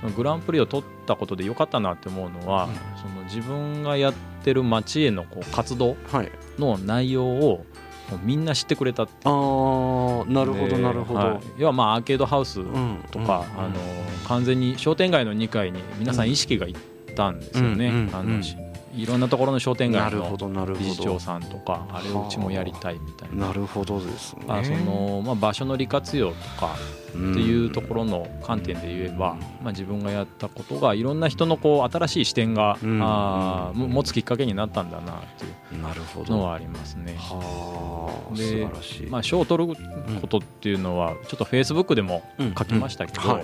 [SPEAKER 2] そのグランプリを取ったことでよかったなって思うのは、うん、その自分がやってる町へのこう活動の内容をみんな知ってくれた。あ
[SPEAKER 1] なるほどなるほど、はい、
[SPEAKER 2] 要はまあアーケードハウスとか、あの完全に商店街の2階に皆さん意識がいったんですよね、あのいろんなところの商店街の理事長さんとかあれをうちもやりたいみたい
[SPEAKER 1] な。なるほどですね。
[SPEAKER 2] あその、まあ、場所の利活用とかっていうところの観点で言えば、まあ、自分がやったことがいろんな人のこう新しい視点が、あ持つきっかけになったんだなっていうのはありますね。でまあ、賞を取ることっていうのはちょっとフェイスブックでも書きましたけど、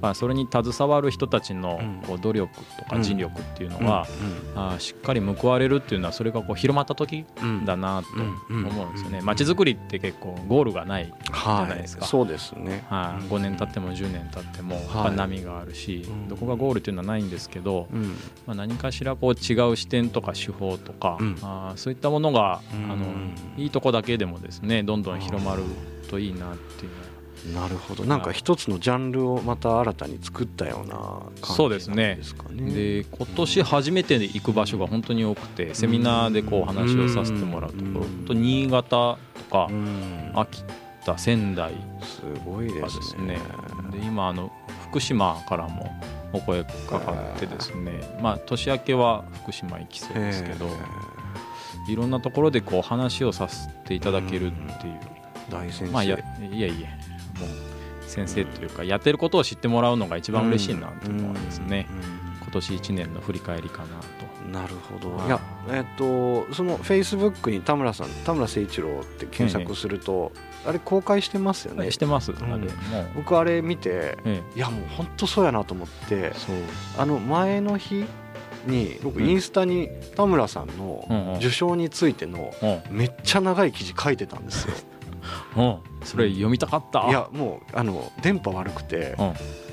[SPEAKER 2] まあ、それに携わる人たちのこう努力とか尽力っていうのが、あしっかり報われるっていうのはそれがこう広まった時だなと思うんですよね。まちづくりって結構ゴールがないじゃないですか。
[SPEAKER 1] そうですね、
[SPEAKER 2] はい、5年経っても10年経っても波があるし、どこがゴールっていうのはないんですけど、まあ、何かしらこう違う視点とか手法とか、あそういったものが、あのいいとこだけでもですねどんどん広まるといいなっていう
[SPEAKER 1] なるほど。なんか一つのジャンルをまた新たに作ったような感じですかね。
[SPEAKER 2] で今年初めて行く場所が本当に多くてセミナーでこう話をさせてもらうところ。本当新潟とか秋田仙台
[SPEAKER 1] すごいですね。
[SPEAKER 2] で今あの福島からもお声かかってですね。まあ年明けは福島行きそうですけどいろんなところでこう話をさせていただけるっていう。
[SPEAKER 1] 大先生
[SPEAKER 2] まあいやいやいやもう先生というかやってることを知ってもらうのが一番嬉しいなと思うんですね、今年1年の振り返りかなと。
[SPEAKER 1] なるほど、い。やえっ、ー、とそのフェイスブックに田村さん田村誠一郎って検索すると、ええ、あれ公開してますよね？
[SPEAKER 2] してます、うん、
[SPEAKER 1] あれ僕あれ見て、え、いやもう本当そうやなと思ってあの前の日に僕インスタに田村さんの受賞についてのめっちゃ長い記事書いてたんですよ。
[SPEAKER 2] うん、それ読みたかった。
[SPEAKER 1] いやもうあの電波悪くて、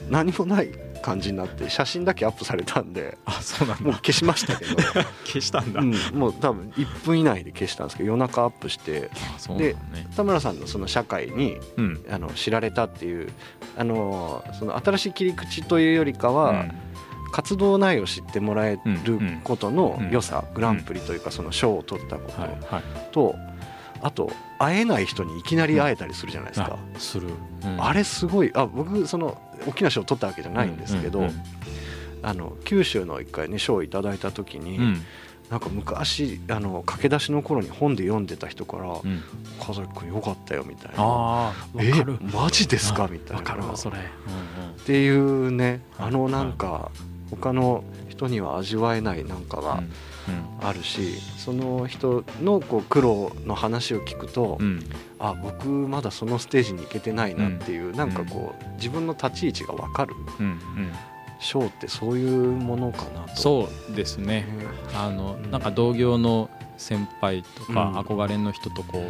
[SPEAKER 1] 何もない感じになって写真だけアップされたんで
[SPEAKER 2] あそうなん
[SPEAKER 1] もう消しましたけど。
[SPEAKER 2] 消したんだ、
[SPEAKER 1] うん、もう多分1分以内で消したんですけど夜中アップしてで田村さんのその社会に、うん、あの知られたっていうあのその新しい切り口というよりかは、うん活動内容を知ってもらえることの良さ、グランプリというかその賞を取ったことと、あと会えない人にいきなり会えたりするじゃないですか、あれすごいあ僕その大きな賞を取ったわけじゃないんですけど、あの九州の一回ね賞をいただいた時に、うん、なんか昔あの駆け出しの頃に本で読んでた人から「家族君よかったよ」みたいな「あえマジですか?」みたいな。
[SPEAKER 2] それ、
[SPEAKER 1] っていうねあのなんか他の人には味わえないなんかが。あるし、その人のこう苦労の話を聞くと、うん、あ僕まだそのステージに行けてないなっていう、うん、なんかこう自分の立ち位置が分かる。ショーってそういうものかなと。
[SPEAKER 2] そうですね、あのなんか同業の先輩とか憧れの人とこ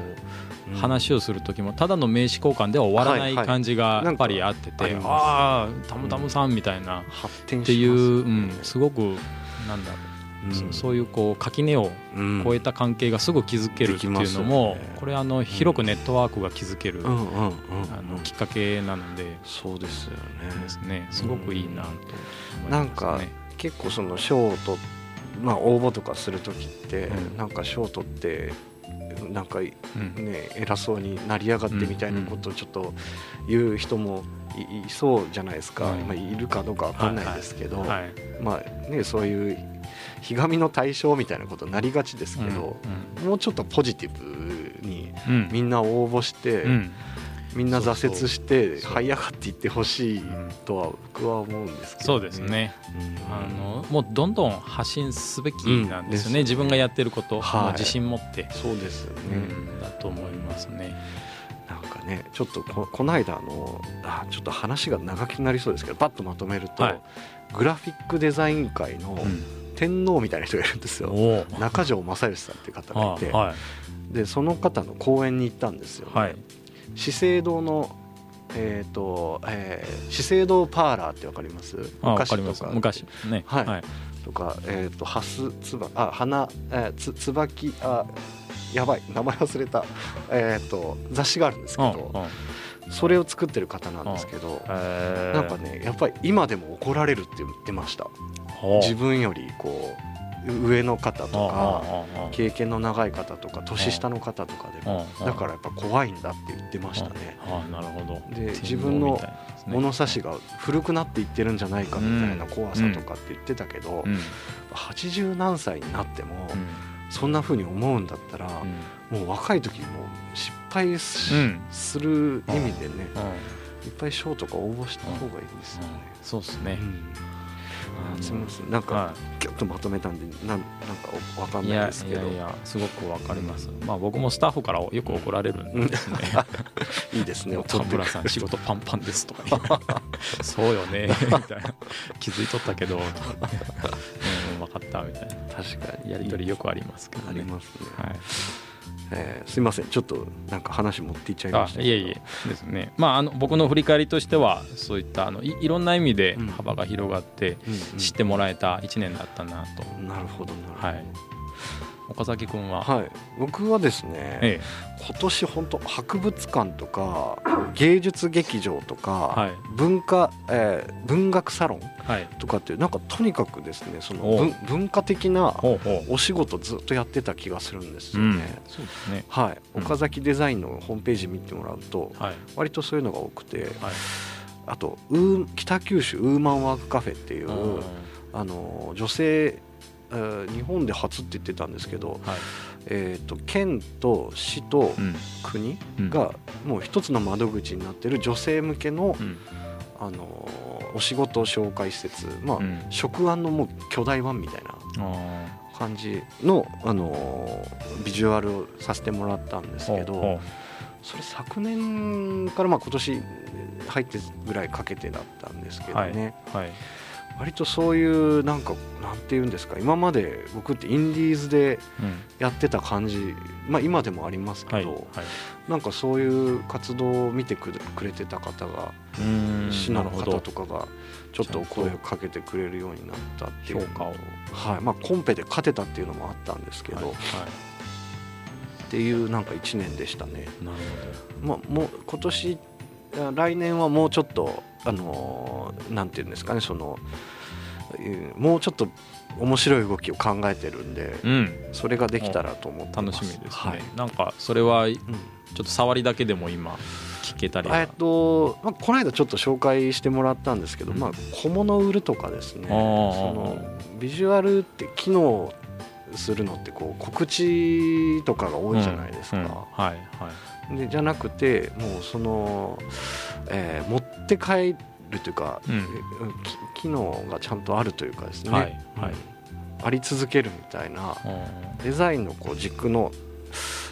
[SPEAKER 2] う話をする時もただの名刺交換では終わらない感じがやっぱりあっててああたむたむさんみたいなっていう、すごくなんだろううん、そういうこう垣根を超えた関係がすぐ築けるっていうのも、これあの広くネットワークが築けるあのきっかけなので
[SPEAKER 1] そうですよね。
[SPEAKER 2] ですごくいいなと。
[SPEAKER 1] なんか結構その賞を取まあ応募とかする時って、なんか賞を取ってなんかね、偉そうになりやがってみたいなことをちょっと言う人もいそうじゃないですか、まあ、いるかどうか分かんないですけど、まあね、そういうひがみの対象みたいなことになりがちですけど、もうちょっとポジティブにみんな応募して、みんな挫折して這い上がっていってほしいとは僕は思うんですけ
[SPEAKER 2] ど、ね、そうですね、あのもうどんどん発信すべきなんですよね、自分がやってること、はい、自信持って。
[SPEAKER 1] そうですよね、
[SPEAKER 2] だと思いますね。
[SPEAKER 1] なんかねちょっとここの間のあちょっと話が長くなりそうですけどパッとまとめると、はい、グラフィックデザイン界の、天皇みたいな人がいるんですよ。中条正義さんっていう方がいて、はい、でその方の講演に行ったんですよ、ね、はい、資生堂のえーとえー、資生堂パーラーってわかります？
[SPEAKER 2] 昔とか。昔。ね。
[SPEAKER 1] はい、はい、とかえっ、ー、とハスつばあ花、えー、つ椿あやばい。名前忘れた。えっ、ー、と雑誌があるんですけど、それを作ってる方なんですけど、なんかねやっぱり今でも怒られるって言ってました。自分よりこう上の方とか経験の長い方とか年下の方とかでもだからやっぱ怖いんだって言ってましたね。
[SPEAKER 2] なるほど。
[SPEAKER 1] で自分の物差しが古くなっていってるんじゃないかみたいな怖さとかって言ってたけど80何歳になってもそんなふうに思うんだったらもう若い時も失敗する意味でねいっぱい賞とか応募した方がいいですよね。
[SPEAKER 2] そうですね、
[SPEAKER 1] すみません。なんかぎゅっとまとめたんでなんなんかわかんないですけど。いや
[SPEAKER 2] すごくわかります、まあ僕もスタッフからよく怒られるんですね。
[SPEAKER 1] いいですね
[SPEAKER 2] 田村さん仕事パンパンですとか そうよねみたいな。気づいとったけど、うん、分かったみたいな。
[SPEAKER 1] 確か
[SPEAKER 2] に。やり取りよくありますけど
[SPEAKER 1] ね。ありますね。はいえー、すみませんちょっとなんか話持っていっちゃいました。
[SPEAKER 2] いえいえですね。まああの僕の振り返りとしてはそういったあのいいろんな意味で幅が広がって知ってもらえた1年だったなと、
[SPEAKER 1] うんうん、なるほどなるほど、はい。
[SPEAKER 2] 岡崎君は、
[SPEAKER 1] はい、僕はですね、ええ、今年本当博物館とか芸術劇場とか、はい、文化、えー、文学サロンとかっていう、なんかとにかくですねその文化的なお仕事ずっとやってた気がするんですよね。うん、そうですね。はい、岡崎デザインのホームページ見てもらうと、はい、割とそういうのが多くて、はい、あと北九州ウーマンワークカフェっていうあの女性日本で初って言ってたんですけど、はい、えーと、県と市と国がもう一つの窓口になってる女性向けの、うん、あのお仕事紹介施設、まあ、うん、食案のもう巨大版みたいな感じの、あのビジュアルをさせてもらったんですけど。それ昨年からまあ今年入ってぐらいかけてだったんですけどね、はいはい、割とそういうなんかなんていうんですか今まで僕ってインディーズでやってた感じ、うん、まあ今でもありますけど、はいはい、なんかそういう活動を見てくれてた方が市の方とかがちょっと声をかけてくれるようになったっていう
[SPEAKER 2] 評価を、
[SPEAKER 1] はいまあ、コンペで勝てたっていうのもあったんですけど、はいはい、っていうなんか1年でしたね。
[SPEAKER 2] なる
[SPEAKER 1] ほど、まあ、もう今年来年はもうちょっとあのなんていうんですかねそのもうちょっと面白い動きを考えてるんで、うん、それができたらと思って
[SPEAKER 2] 楽しみですね、はい、なんかそれはちょっと触りだけでも今聞けたり
[SPEAKER 1] えっと、まあ、この間ちょっと紹介してもらったんですけど、うん、まあ、小物売るとかですねそのビジュアルって機能するのってこう告知とかが多いじゃないですか、うん。うん、はいはいでじゃなくてもうそのえー、持って帰るというか、うん、機能がちゃんとあるというかですね、はい、はい、あり続けるみたいなデザインのこう軸の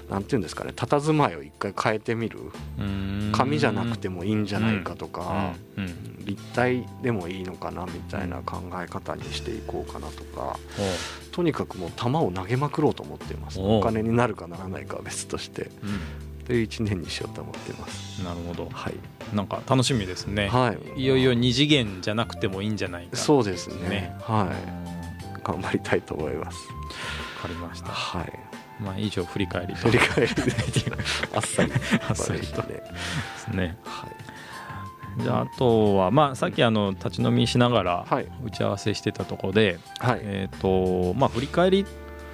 [SPEAKER 1] なんていうんですかね佇まいを一回変えてみる紙じゃなくてもいいんじゃないかとか、うん。うん、立体でもいいのかなみたいな考え方にしていこうかなとか、とにかくもう球を投げまくろうと思っています。お金になるかならないかは別として、という1年にしようと思ってます。
[SPEAKER 2] なるほど、
[SPEAKER 1] はい、
[SPEAKER 2] なんか楽しみですね、はい、いよいよ2次元じゃなくてもいいんじゃないか、
[SPEAKER 1] そうですね。はい。頑張りたいと思います。
[SPEAKER 2] わかりました。
[SPEAKER 1] はい。
[SPEAKER 2] まあ以上振り返り
[SPEAKER 1] 振り返りで。あっさり。
[SPEAKER 2] あっさりと。ですね。はい。じゃああとはまあさっきあの立ち飲みしながら打ち合わせしてたところで、はい、えっ、とまあ振り返り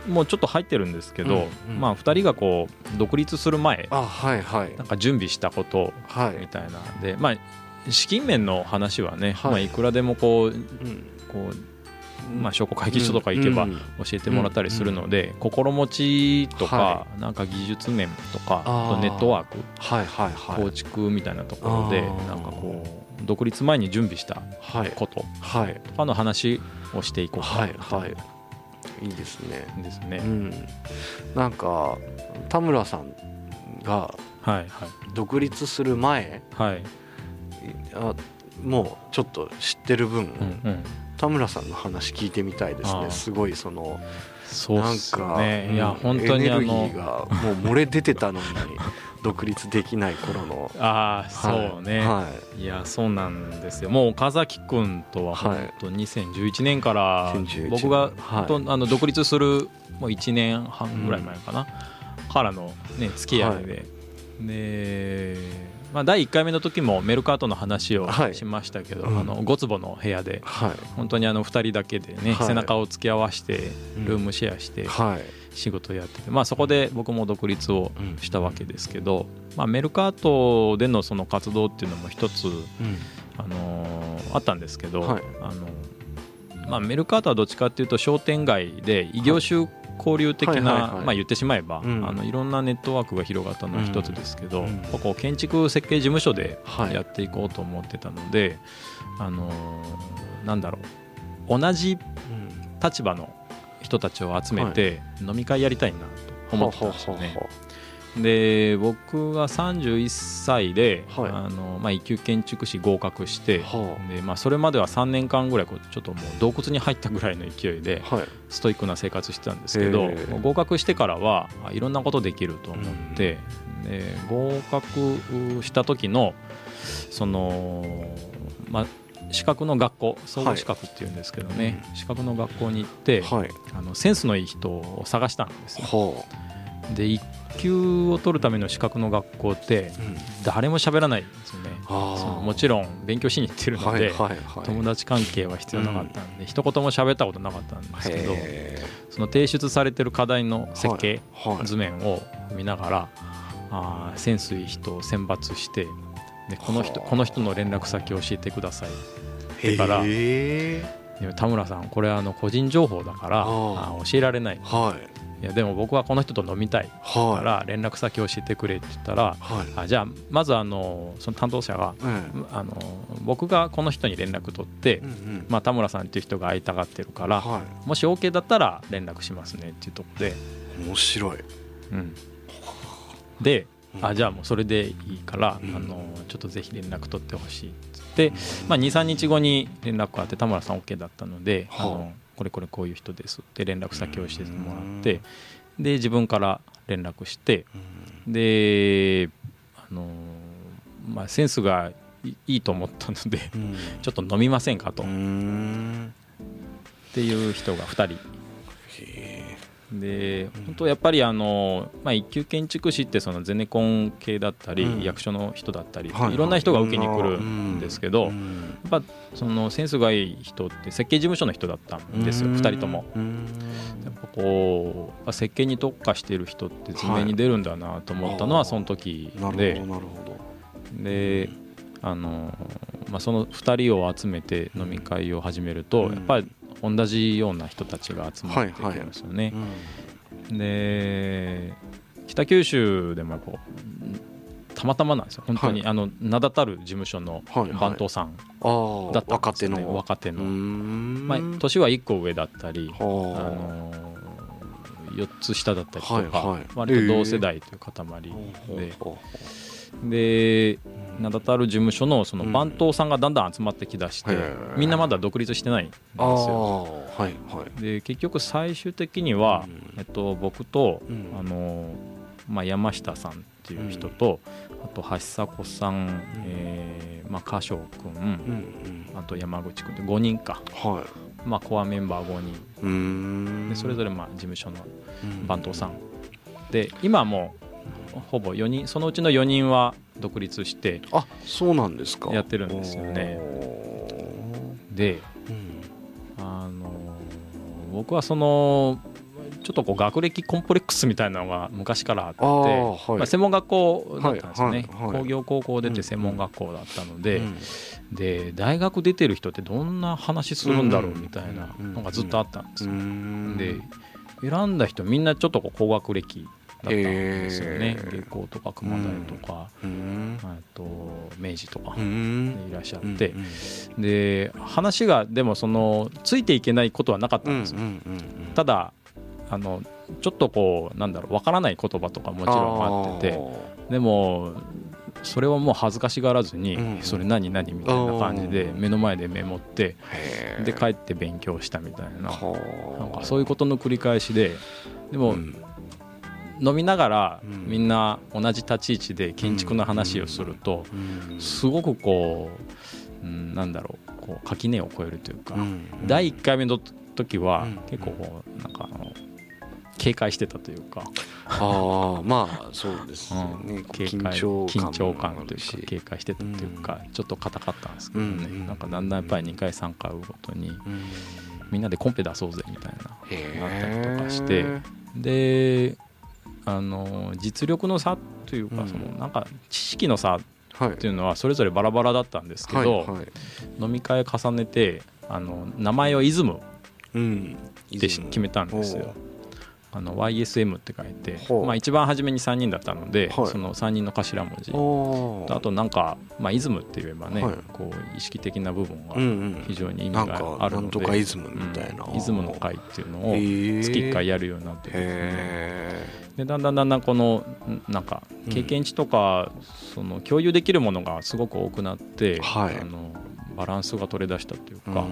[SPEAKER 2] もうちょっと入ってるんですけど、うんうん、まあ、2人がこう独立する前
[SPEAKER 1] あ、はいはい、
[SPEAKER 2] なんか準備したことみたいなで、まあ、資金面の話はね、はい。まあ、いくらでもこう,、うん、こうまあ、商工会議所とか行けば教えてもらったりするので、心持ちとか、なんか技術面とかあとネットワーク、はいはいはい、構築みたいなところでなんかこう独立前に準備したこととかの話をしていこうかなと、はいはい
[SPEAKER 1] いいですね。
[SPEAKER 2] ですね、う
[SPEAKER 1] ん、なんか田村さんが独立する前、はい、あもうちょっと知ってる分、うんうん、田村さんの話聞いてみたいですね。すごいその
[SPEAKER 2] そうなんか、ね、いや本当に
[SPEAKER 1] エネルギーがもう漏れ出てたのに 独立できない頃の。
[SPEAKER 2] ああそうね、はい、い。やそうなんですよ。もう岡崎君とは本当2011年から僕がと、あの独立するもう1年半ぐらい前かな、からのね付き合いで、でまあ、第1回目の時もメルカートの話をしましたけど、はい、あの5坪の部屋で、はい、本当にあの2人だけでね、はい、背中を突き合わせてルームシェアして仕事をやってて、まあ、そこで僕も独立をしたわけですけど、まあ、メルカートでのその活動っていうのも一つ、あのあったんですけど、あのまあ、メルカートはどっちかっていうと商店街で異業種交流的な、まあ、言ってしまえば、うん、あのいろんなネットワークが広がったの一つですけど、うん、ここ建築設計事務所でやっていこうと思ってたので、はい、あのー、なんだろう同じ立場の人たちを集めて飲み会やりたいなと思ってたんですよね。で僕が31歳で、はい、あのまあ、一級建築士合格して、はあ、でまあ、それまでは3年間ぐらいこうちょっともう洞窟に入ったぐらいの勢いで、はい、ストイックな生活してたんですけど、合格してからはいろんなことできると思って、うん、で合格した時のその、まあ、資格の学校総合資格っていうんですけどね、資格の学校に行って、あのセンスのいい人を探したんですよ。で1級を取るための資格の学校って誰も喋らないんですよね、そのもちろん勉強しに行ってるので、友達関係は必要なかったんで、一言も喋ったことなかったんですけどその提出されてる課題の設計図面を見ながらあセンスいい人を選抜してでこの人この人の連絡先を教えてください。だから田村さんこれあの個人情報だからあ教えられない、はい、いやでも僕はこの人と飲みたい。から連絡先教えてくれって言ったら、はい、あじゃあまずあのその担当者が、うん、あの僕がこの人に連絡取って、まあ、田村さんっていう人が会いたがってるから、はい、もし OK だったら連絡しますねっていうところで。
[SPEAKER 1] 面白い、
[SPEAKER 2] うん、であじゃあもうそれでいいから、あのちょっとぜひ連絡取ってほしいっつって、まあ、23日後に連絡があって田村さん OK だったので、あ。のこれこれこういう人ですって連絡先を教えてもらってで自分から連絡してであのまあセンスがいいと思ったので ちょっと飲みませんかと。っていう人が2人で本当やっぱりあの、まあ、一級建築士ってそのゼネコン系だったり、うん、役所の人だったり、はい、い。ろんな人が受けに来るんですけど、やっぱそのセンスがいい人って設計事務所の人だったんですよ、2人とも。やっぱこう設計に特化している人って図面に出るんだなと思ったのはその時で。であのまあ、その2人を集めて飲み会を始めると、やっぱり同じような人たちが集まってくるんですよね。はいはい。うん、で北九州でもやっぱたまたまなんですよ。本当に、はい、あの名だたる事務所の番頭さんだったんですよね、はいはい、若手の。まあ、年は1個上だったり、あ。の4つ下だったりとか、はいはい、割と同世代という塊で。で名だたる事務所のその番頭さんがだんだん集まってきだして、みんなまだ独立してないんですよ。はいはい、で結局最終的には、えっと、僕と、あのまあ、山下さんっていう人と、あと橋迫さん、えーまあ、歌唱君、あと山口君って5人か、はい。まあ、コアメンバー5人。でそれぞれまあ事務所の番頭さん。で今もほぼ4人そのうちの4人は独立して
[SPEAKER 1] あそうなんですか。
[SPEAKER 2] やってるんですよね。で、うん、あの僕はそのちょっとこう学歴コンプレックスみたいなのが昔からあって、まあ、専門学校だったんですよね、工業高校出て専門学校だったので、で大学出てる人ってどんな話するんだろうみたいなのがずっとあったんですよ。で選んだ人みんなちょっとこう高学歴だったんですよね。下校とか熊谷とか、あと明治とかいらっしゃって、で話がでもそのついていけないことはなかったんですよ。ただあのちょっとこうなんだろうわからない言葉とかもちろんあってて。でもそれはもう恥ずかしがらずに、それ何何みたいな感じで目の前でメモってで帰って勉強したみたいな。なんかそういうことの繰り返しででも、飲みながらみんな同じ立ち位置で建築の話をするとすごくこう、うん、なんだろうこう垣根を越えるというか、第1回目の時は結構こうなんかあの警戒してたというか。
[SPEAKER 1] ああまあそうですね、うん、
[SPEAKER 2] 警戒緊張感というか警戒してたというか、ちょっと硬かったんですけどね、なんかだんだんやっぱり2回3回ごとに、みんなでコンペ出そうぜみたいななったりとかして。であの実力の差というか、そのなんか知識の差っていうのはそれぞれバラバラだったんですけど、飲み会重ねてあの名前をイズムで決めたんですよ。あの YSM って書いて、まあ、一番初めに3人だったので、はい、その3人の頭文字。とあとなんか、まあ、イズムって言えばね、はい、こう意識的な部分が非常に意味があるので、うんうん、イズムみたいな、うん、イズムの会っていうのを月1回やるようになってですね。でだんだんだんだんこのなんか経験値とか、その共有できるものがすごく多くなって、はい、あのバランスが取れ出したというか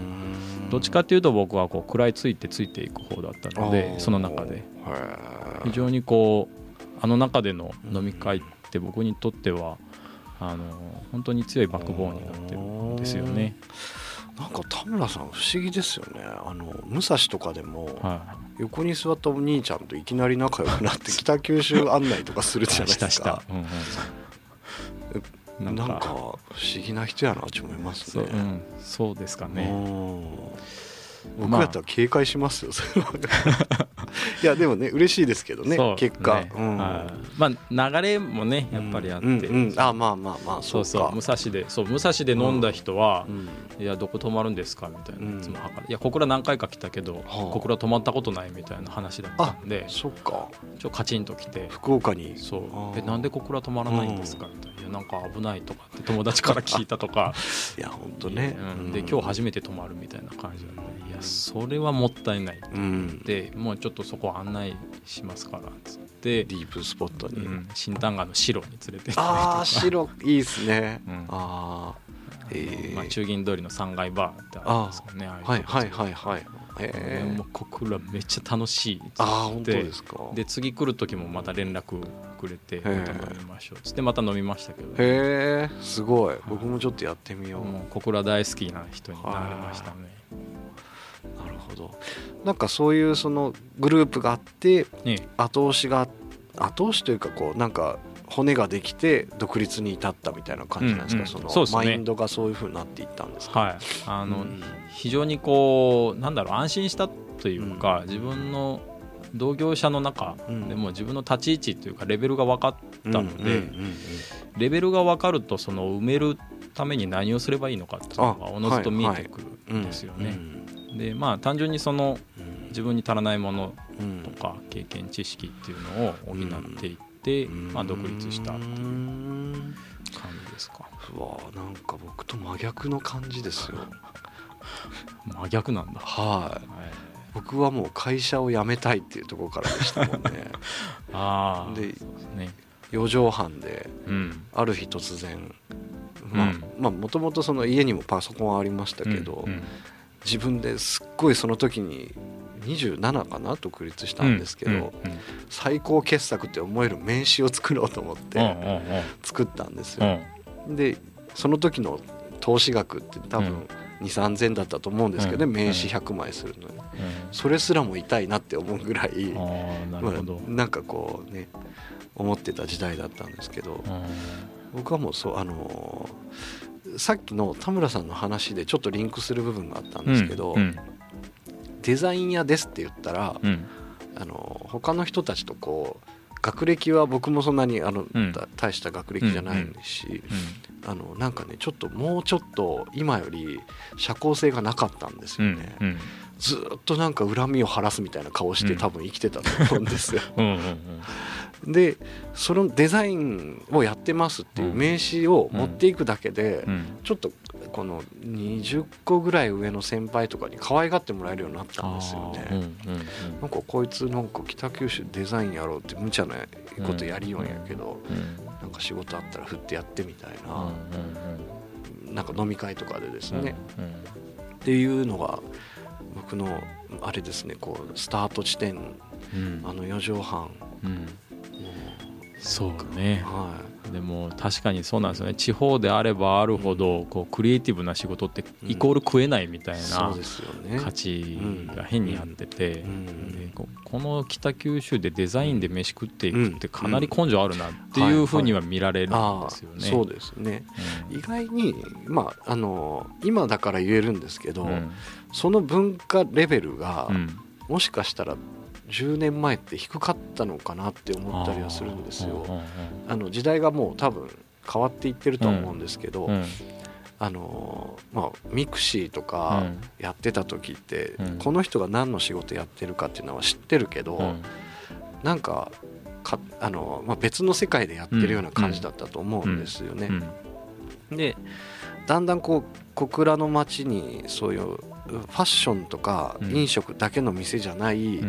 [SPEAKER 2] どっちかっていうと僕はこう食らいついてついていく方だったのでその中で。非常にこうあの中での飲み会って僕にとってはあの本当に強いバックボーンになってるんですよね。
[SPEAKER 1] なんか田村さん不思議ですよね。あの武蔵とかでも、はい、横に座ったお兄ちゃんといきなり仲良くなって北九州案内とかするじゃないですかなんか。不思議な人やなと思いますね。
[SPEAKER 2] そう,、うん、そうですかね。
[SPEAKER 1] 僕だったら警戒しますよ、まあ、いやでもね嬉しいですけどね結果、うん、
[SPEAKER 2] まあ流れもねやっぱりあって、うん
[SPEAKER 1] うん、あまあまあまあ
[SPEAKER 2] そうそう武蔵でそう武蔵で飲んだ人は、いやどこ泊まるんですかみたいな、いつも測る。いや小倉何回か来たけど、小倉泊まったことないみたいな話だったんで
[SPEAKER 1] そっか。
[SPEAKER 2] ちょカチンときて。
[SPEAKER 1] 福岡に。
[SPEAKER 2] そう。えなんで小倉泊まらないんですかみたいななんか危ないとかって友達から聞いたとか。
[SPEAKER 1] いや本当ね、
[SPEAKER 2] で今日初めて泊まるみたいな感じなんでいやそれはもったいないって言って、もうちょっとそこ案内しますからっつって。
[SPEAKER 1] ディープスポットに、うん、
[SPEAKER 2] 新丹賀の白に連れて
[SPEAKER 1] ああ白いいですね、うん、ああ
[SPEAKER 2] えー、まあ、中銀通りの3階バーってあるんですけどね
[SPEAKER 1] はいはいはいはい
[SPEAKER 2] えー、もう小倉めっちゃ楽しいっ
[SPEAKER 1] あ本当ですか。
[SPEAKER 2] で次来る時もまた連絡くれてまた飲みましょうっつって。また飲みましたけど。
[SPEAKER 1] へえすごい。僕もちょっとやってみよう。もう
[SPEAKER 2] 小倉大好きな人になりましたね。
[SPEAKER 1] なるほど。なんかそういうそのグループがあって後押しが後押しというかこうなんか骨ができて独立に至ったみたいな感じなんですか、うんうん、そのマインドがそういうふうになっていったんですか、
[SPEAKER 2] はい、あの、うん、非常にこうなんだろう安心したというか、自分の同業者の中でも自分の立ち位置というかレベルが分かったのでレベルが分かるとその埋めるために何をすればいいのかっていうのがおのずと見えてくるんですよね。でまあ単純にその自分に足らないものとか経験知識っていうのを補っていって、まあ、独立したっていう感じですか。
[SPEAKER 1] うわなんか僕と真逆の感じですよ。
[SPEAKER 2] 真逆なんだ。
[SPEAKER 1] はい、はい僕はもう会社を辞めたいっていうところからでしたもんね。
[SPEAKER 2] あ
[SPEAKER 1] で、ね、4畳半で、ある日突然、まあ、まあもともとその家にもパソコンはありましたけど、うんうん、自分ですっごいその時に27かな独立したんですけど、最高傑作って思える名刺を作ろうと思って作ったんですよ。でその時の投資額って多分2 3 0 0 0だったと思うんですけどね、名刺100枚するのに、それすらも痛いなって思うぐらい
[SPEAKER 2] な
[SPEAKER 1] まあ、なんかこうね思ってた時代だったんですけど僕はもうそうあのー、さっきの田村さんの話でちょっとリンクする部分があったんですけど、デザイン屋ですって言ったら、うん、あの他の人たちとこう学歴は僕もそんなにあの、うん、大した学歴じゃないし、うん、あのなんかねちょっともうちょっと今より社交性がなかったんですよね。うん、ずっとなんか恨みを晴らすみたいな顔して多分生きてたと思うんですよ。でそのデザインをやってますっていう名刺を持っていくだけで、ちょっとこの20個ぐらい上の先輩とかに可愛がってもらえるようになったんですよね。うんうんうん、なんかこいつなんか北九州デザインやろうって無茶なことやりようんやけど、うんうん、なんか仕事あったら振ってやってみたいな、うんうん、なんか飲み会とかでですね、うんうん、っていうのが僕のあれですねこうスタート地点、あの4畳半、
[SPEAKER 2] そうね、はいでも確かにそうなんですよね。地方であればあるほどこうクリエイティブな仕事ってイコール食えないみたいな価値が変にあっててこの北九州でデザインで飯食っていくってかなり根性あるなっていうふうには見られるんですよね。
[SPEAKER 1] そうですね、意外に、まあ、あの今だから言えるんですけど、その文化レベルが、もしかしたら10年前って低かったのかなって思ったりはするんですよ。あの時代がもう多分変わっていってるとは思うんですけど、うん。うん、あのまあ、 mixi とかやってた時って、うん、この人が何の仕事やってるかっていうのは知ってるけど、うん、なんかかあの、まあ、別の世界でやってるような感じだったと思うんですよね。でだんだんこう小倉の町にそういうファッションとか飲食だけの店じゃない、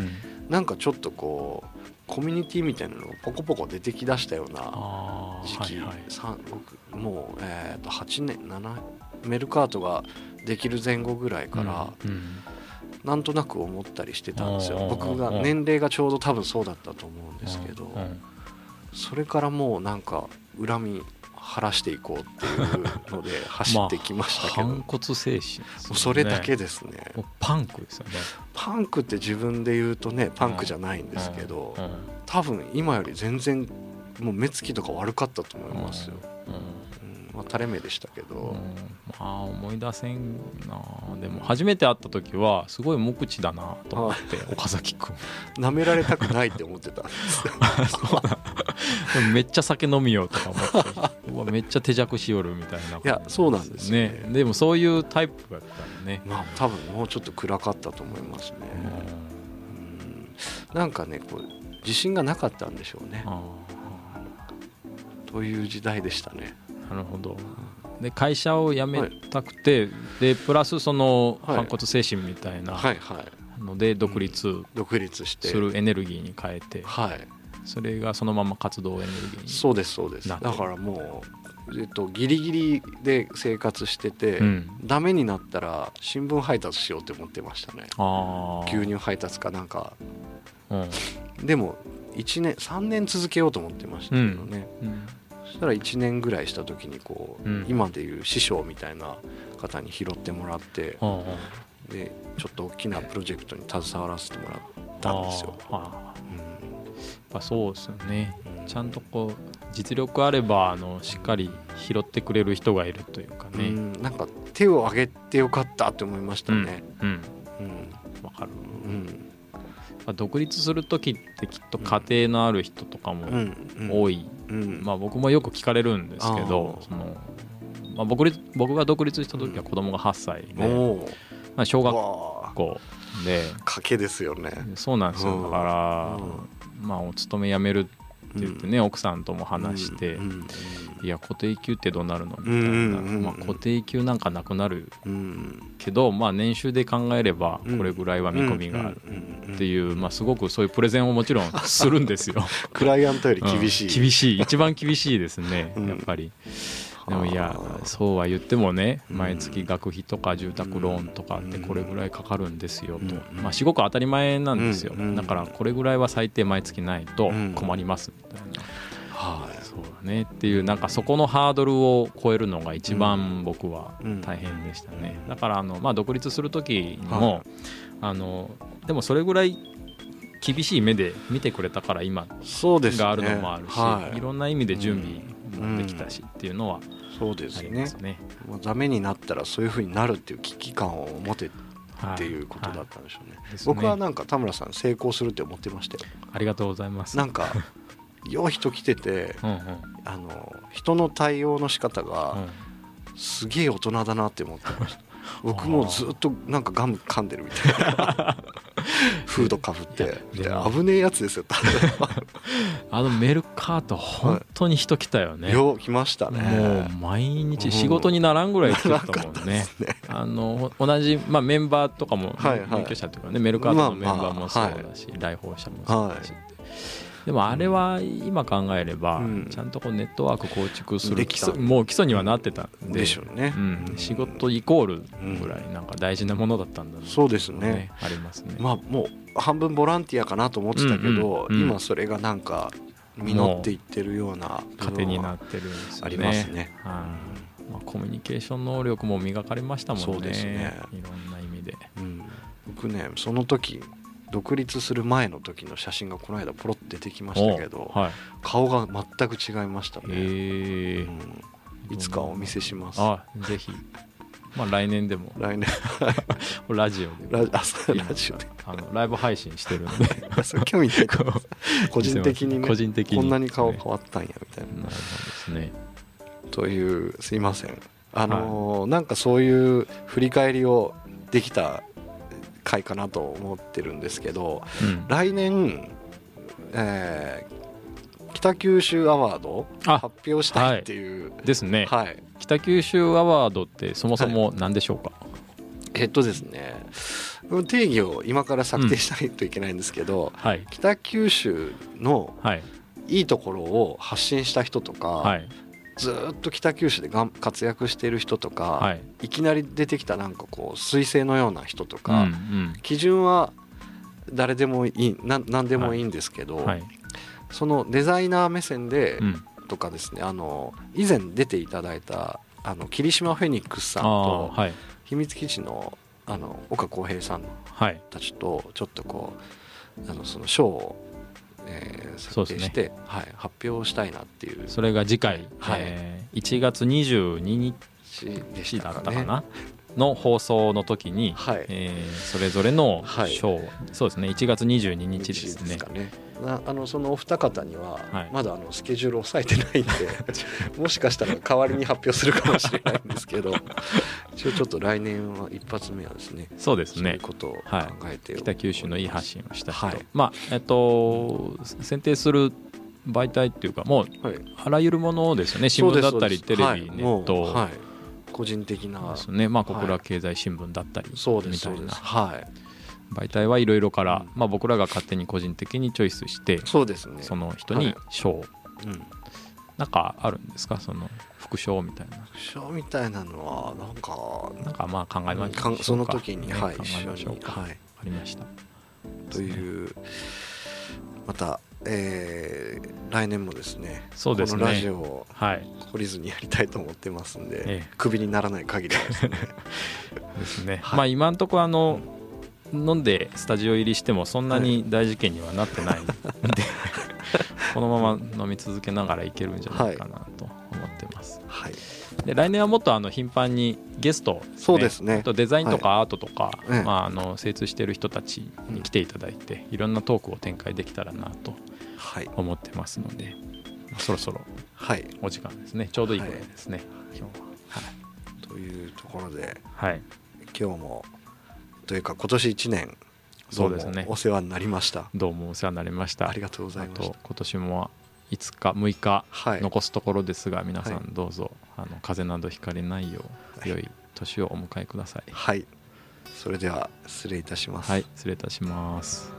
[SPEAKER 1] なんかちょっとこうコミュニティみたいなのがポコポコ出てきだしたような時期、はいはい、もう、えー、と8年7メルカートができる前後ぐらいから、うんうん、なんとなく思ったりしてたんですよ。僕が年齢がちょうど多分そうだったと思うんですけどそれからもうなんか恨み晴らしていこうっていうので 走ってきましたけど、
[SPEAKER 2] まあ、反骨精神、ね、
[SPEAKER 1] それだけですね。
[SPEAKER 2] パンクですよね。
[SPEAKER 1] パンクって自分で言うとねパンクじゃないんですけど、うんうん、多分今より全然もう目つきとか悪かったと思いますよ、まあ、垂れ目でしたけど、うん、
[SPEAKER 2] まあ思い出せんな。でも初めて会った時はすごい無口だなと思って岡崎君。
[SPEAKER 1] なめられたくないって思ってたんです
[SPEAKER 2] めっちゃ酒飲みよとか思って。めっちゃ手酌しよるみたいな、
[SPEAKER 1] いやそうなんですね。
[SPEAKER 2] でもそういうタイプだったらね。
[SPEAKER 1] まあ多分もうちょっと暗かったと思いますね。うん。なんかねこう自信がなかったんでしょうね。という時代でしたね。
[SPEAKER 2] なるほど。で会社を辞めたくて、はい、でプラスその反骨精神みたいなので独立。
[SPEAKER 1] 独立して。
[SPEAKER 2] するエネルギーに変えて、
[SPEAKER 1] はい、
[SPEAKER 2] それがそのまま活動エネルギーに
[SPEAKER 1] そうですそうです。だからもう、えっと、ギリギリで生活してて、うん、ダメになったら新聞配達しようって思ってましたね。牛乳配達かなんか、うん、でも1年3年続けようと思ってましたけどね、うん。うんそしたら1年ぐらいした時にこう、うん、今でいう師匠みたいな方に拾ってもらって、でちょっと大きなプロジェクトに携わらせてもらったんですよ。
[SPEAKER 2] うん、そうですよね、うん、ちゃんとこう実力あればあのしっかり拾ってくれる人がいるというかね、うん、
[SPEAKER 1] なんか手を挙げてよかったって思いましたね。
[SPEAKER 2] うん、うん、分かる、うん。独立する時ってきっと家庭のある人とかも多い、まあ、僕もよく聞かれるんですけどその、まあ、僕僕が独立した時は子供が8歳で、まあ、小学校で。
[SPEAKER 1] 賭けですよね。
[SPEAKER 2] そうなんですよ。だから、まあ、お勤め辞めるって言ってね、奥さんとも話して、いや固定給ってどうなるのみたいな、まあ、固定給なんかなくなるけど、まあ、年収で考えればこれぐらいは見込みがあるっていう、まあ、すごくそういうプレゼンをもちろん するんですよ。
[SPEAKER 1] クライアントより厳しい、
[SPEAKER 2] 厳しい。一番厳しいですねやっぱり。でもいやそうは言ってもね毎月学費とか住宅ローンとかってこれぐらいかかるんですよと、まあ、すごく当たり前なんですよ。だからこれぐらいは最低毎月ないと困りますみたいな。はい、そうだねっていうなんかそこのハードルを超えるのが一番僕は大変でしたね、だからあの、まあ、独立する時にも、はい、あのでもそれぐらい厳しい目で見てくれたから今があるのもあるし、ねはい、いろんな意味で準備もできたしっていうのは
[SPEAKER 1] そうですね。ね。もうダメになったらそういうふうになるっていう危機感を持てっていうことだったんでしょうね。はい。はい、僕はなんか田村さん成功するって思ってましたよ
[SPEAKER 2] ありがとうございます。
[SPEAKER 1] なんかよう人来ててうん、あの人の対応の仕方がすげえ大人だなって思ってました僕もずっとなんかガム噛んでるみたいな。フードかぶって。危ねえやつですよ
[SPEAKER 2] あのメルカート本当に人来たよね、
[SPEAKER 1] よう来ましたね。
[SPEAKER 2] もう毎日仕事にならんぐらい来てたもんね。ね、あの同じ、まあ、メンバーとかも入居者というかねメルカートのメンバーもそうだし、来訪者もそうだし、でもあれは今考えればちゃんとこうネットワーク構築する基礎もう基礎にはなってたんで
[SPEAKER 1] でしょうね、
[SPEAKER 2] うん、仕事イコールぐらいなんか大事なものだったんだ、ね、
[SPEAKER 1] そうですね。
[SPEAKER 2] ありますね。
[SPEAKER 1] まあもう半分ボランティアかなと思ってたけど、今それがなんか実っていってるような
[SPEAKER 2] 糧になってるんです
[SPEAKER 1] ね。ありますね、
[SPEAKER 2] まあ、コミュニケーション能力も磨かれましたもんね。
[SPEAKER 1] そうですね。
[SPEAKER 2] いろんな意味で、
[SPEAKER 1] うん、僕ねその時独立する前の時の写真がこの間ポロッと出てきましたけど、はい、顔が全く違いましたね、えー。うん、いつかお見せします。
[SPEAKER 2] あぜひ。まあ来年でも。
[SPEAKER 1] 来年。
[SPEAKER 2] ラジオ
[SPEAKER 1] でララジオで。
[SPEAKER 2] あのライブ配信してるんで。
[SPEAKER 1] 興味ない。個人的にね個人的にこんなに顔変わったんやみたいな。なるほど
[SPEAKER 2] ですね。
[SPEAKER 1] というすいません。あのーはい、なんかそういう振り返りをできた回かなと思ってるんですけど、うん、来年、えー、北九州アワード発表したいっていう、
[SPEAKER 2] はい、ですね、はい、北九州アワードってそもそも何でしょうか、はい、
[SPEAKER 1] えっとですね定義を今から策定しないといけないんですけど、うんはい、北九州のいいところを発信した人とか、はい、ずっと北九州でがん活躍している人とか、はい、いきなり出てきたなんかこう彗星のような人とか、うんうん、基準は誰でもいいな何でもいいんですけど、はい。はい、そのデザイナー目線でとかですねあの以前出ていただいたあの霧島フェニックスさんと、はい、秘密基地のあの岡浩平さんたちとちょっとこうあのその賞を、えー、設定して、ね、はい、発表したいなっていう。
[SPEAKER 2] それが次回、はい。えー、1月22日でしただったかなの放送の時に、はい、えー、それぞれの賞、はい、そうですね1月22日ですね。ですね。
[SPEAKER 1] あのそのお二方にはまだあのスケジュールを押さえてないんで、はい、もしかしたら代わりに発表するかもしれないんですけど一応ちょっと来年は一発目はですね
[SPEAKER 2] そうですね。
[SPEAKER 1] ことを考えて、
[SPEAKER 2] はい、北九州のいい発信をした人、はい、まあえっと選定する媒体っていうかもうあらゆるものですよね新聞だったりテレビ、ネット、はい、
[SPEAKER 1] 個人的な。
[SPEAKER 2] ですね。まあ小倉経済新聞だったりみたいな、
[SPEAKER 1] はい。
[SPEAKER 2] 媒体はいろいろから、まあ、僕らが勝手に個人的にチョイスして
[SPEAKER 1] そうですね。
[SPEAKER 2] その人に賞、はい。うん、なんかあるんですか？その副賞みたいな。
[SPEAKER 1] 副賞みたいなのはなんか
[SPEAKER 2] なんかまあ考えまし
[SPEAKER 1] ょうその時に、はい、考
[SPEAKER 2] えましょうか、はい、ありました。
[SPEAKER 1] というまたえー、来年もですね
[SPEAKER 2] そうですね。
[SPEAKER 1] このラジオを懲りずにやりたいと思ってますんで、はい、クビにならない限りはですね。
[SPEAKER 2] ですね、はい、まあ今のところあの、うん飲んでスタジオ入りしてもそんなに大事件にはなってないんで、このまま飲み続けながらいけるんじゃないかなと思ってます。
[SPEAKER 1] はい、
[SPEAKER 2] で来年はもっとあの頻繁にゲスト、ね、
[SPEAKER 1] そうですね。
[SPEAKER 2] とデザインとかアートとか、はい、まあ、あの精通している人たちに来ていただいて、いろんなトークを展開できたらなと思ってますので、はい、そろそろお時間ですね、ちょうどいいぐらいですね、今日は。
[SPEAKER 1] はい、というところで、
[SPEAKER 2] はい、
[SPEAKER 1] 今日もというか今年1年そうですね。お世話になりました。
[SPEAKER 2] どうもお世話になりました。
[SPEAKER 1] ありがとうございます今
[SPEAKER 2] 年も5日6日残すところですが、はい、皆さんどうぞ、あの風邪などひかれないよう、良い年をお迎えください。
[SPEAKER 1] はい。それでは失礼いたします。
[SPEAKER 2] はい失礼いたします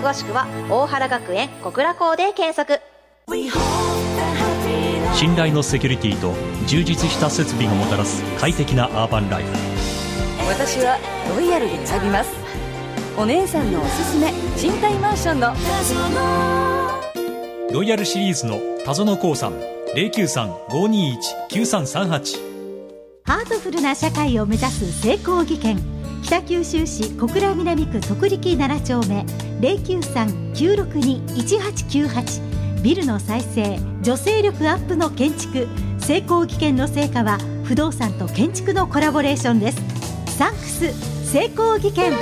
[SPEAKER 3] 詳しくは大原学園小倉校で検索。
[SPEAKER 4] 信頼のセキュリティと充実した設備がもたらす快適なアーバンライフ。
[SPEAKER 5] 私はロイヤルで選びます。お姉さんのおすすめ賃貸マンションの。
[SPEAKER 4] ロイヤルシリーズの田園興産093-521-9338
[SPEAKER 6] ハートフルな社会を目指す成功技研北九州市小倉南区徳力7丁目093-962-1898ビルの再生女性力アップの建築。成功技研の成果は不動産と建築のコラボレーションです。サンクス成功技研。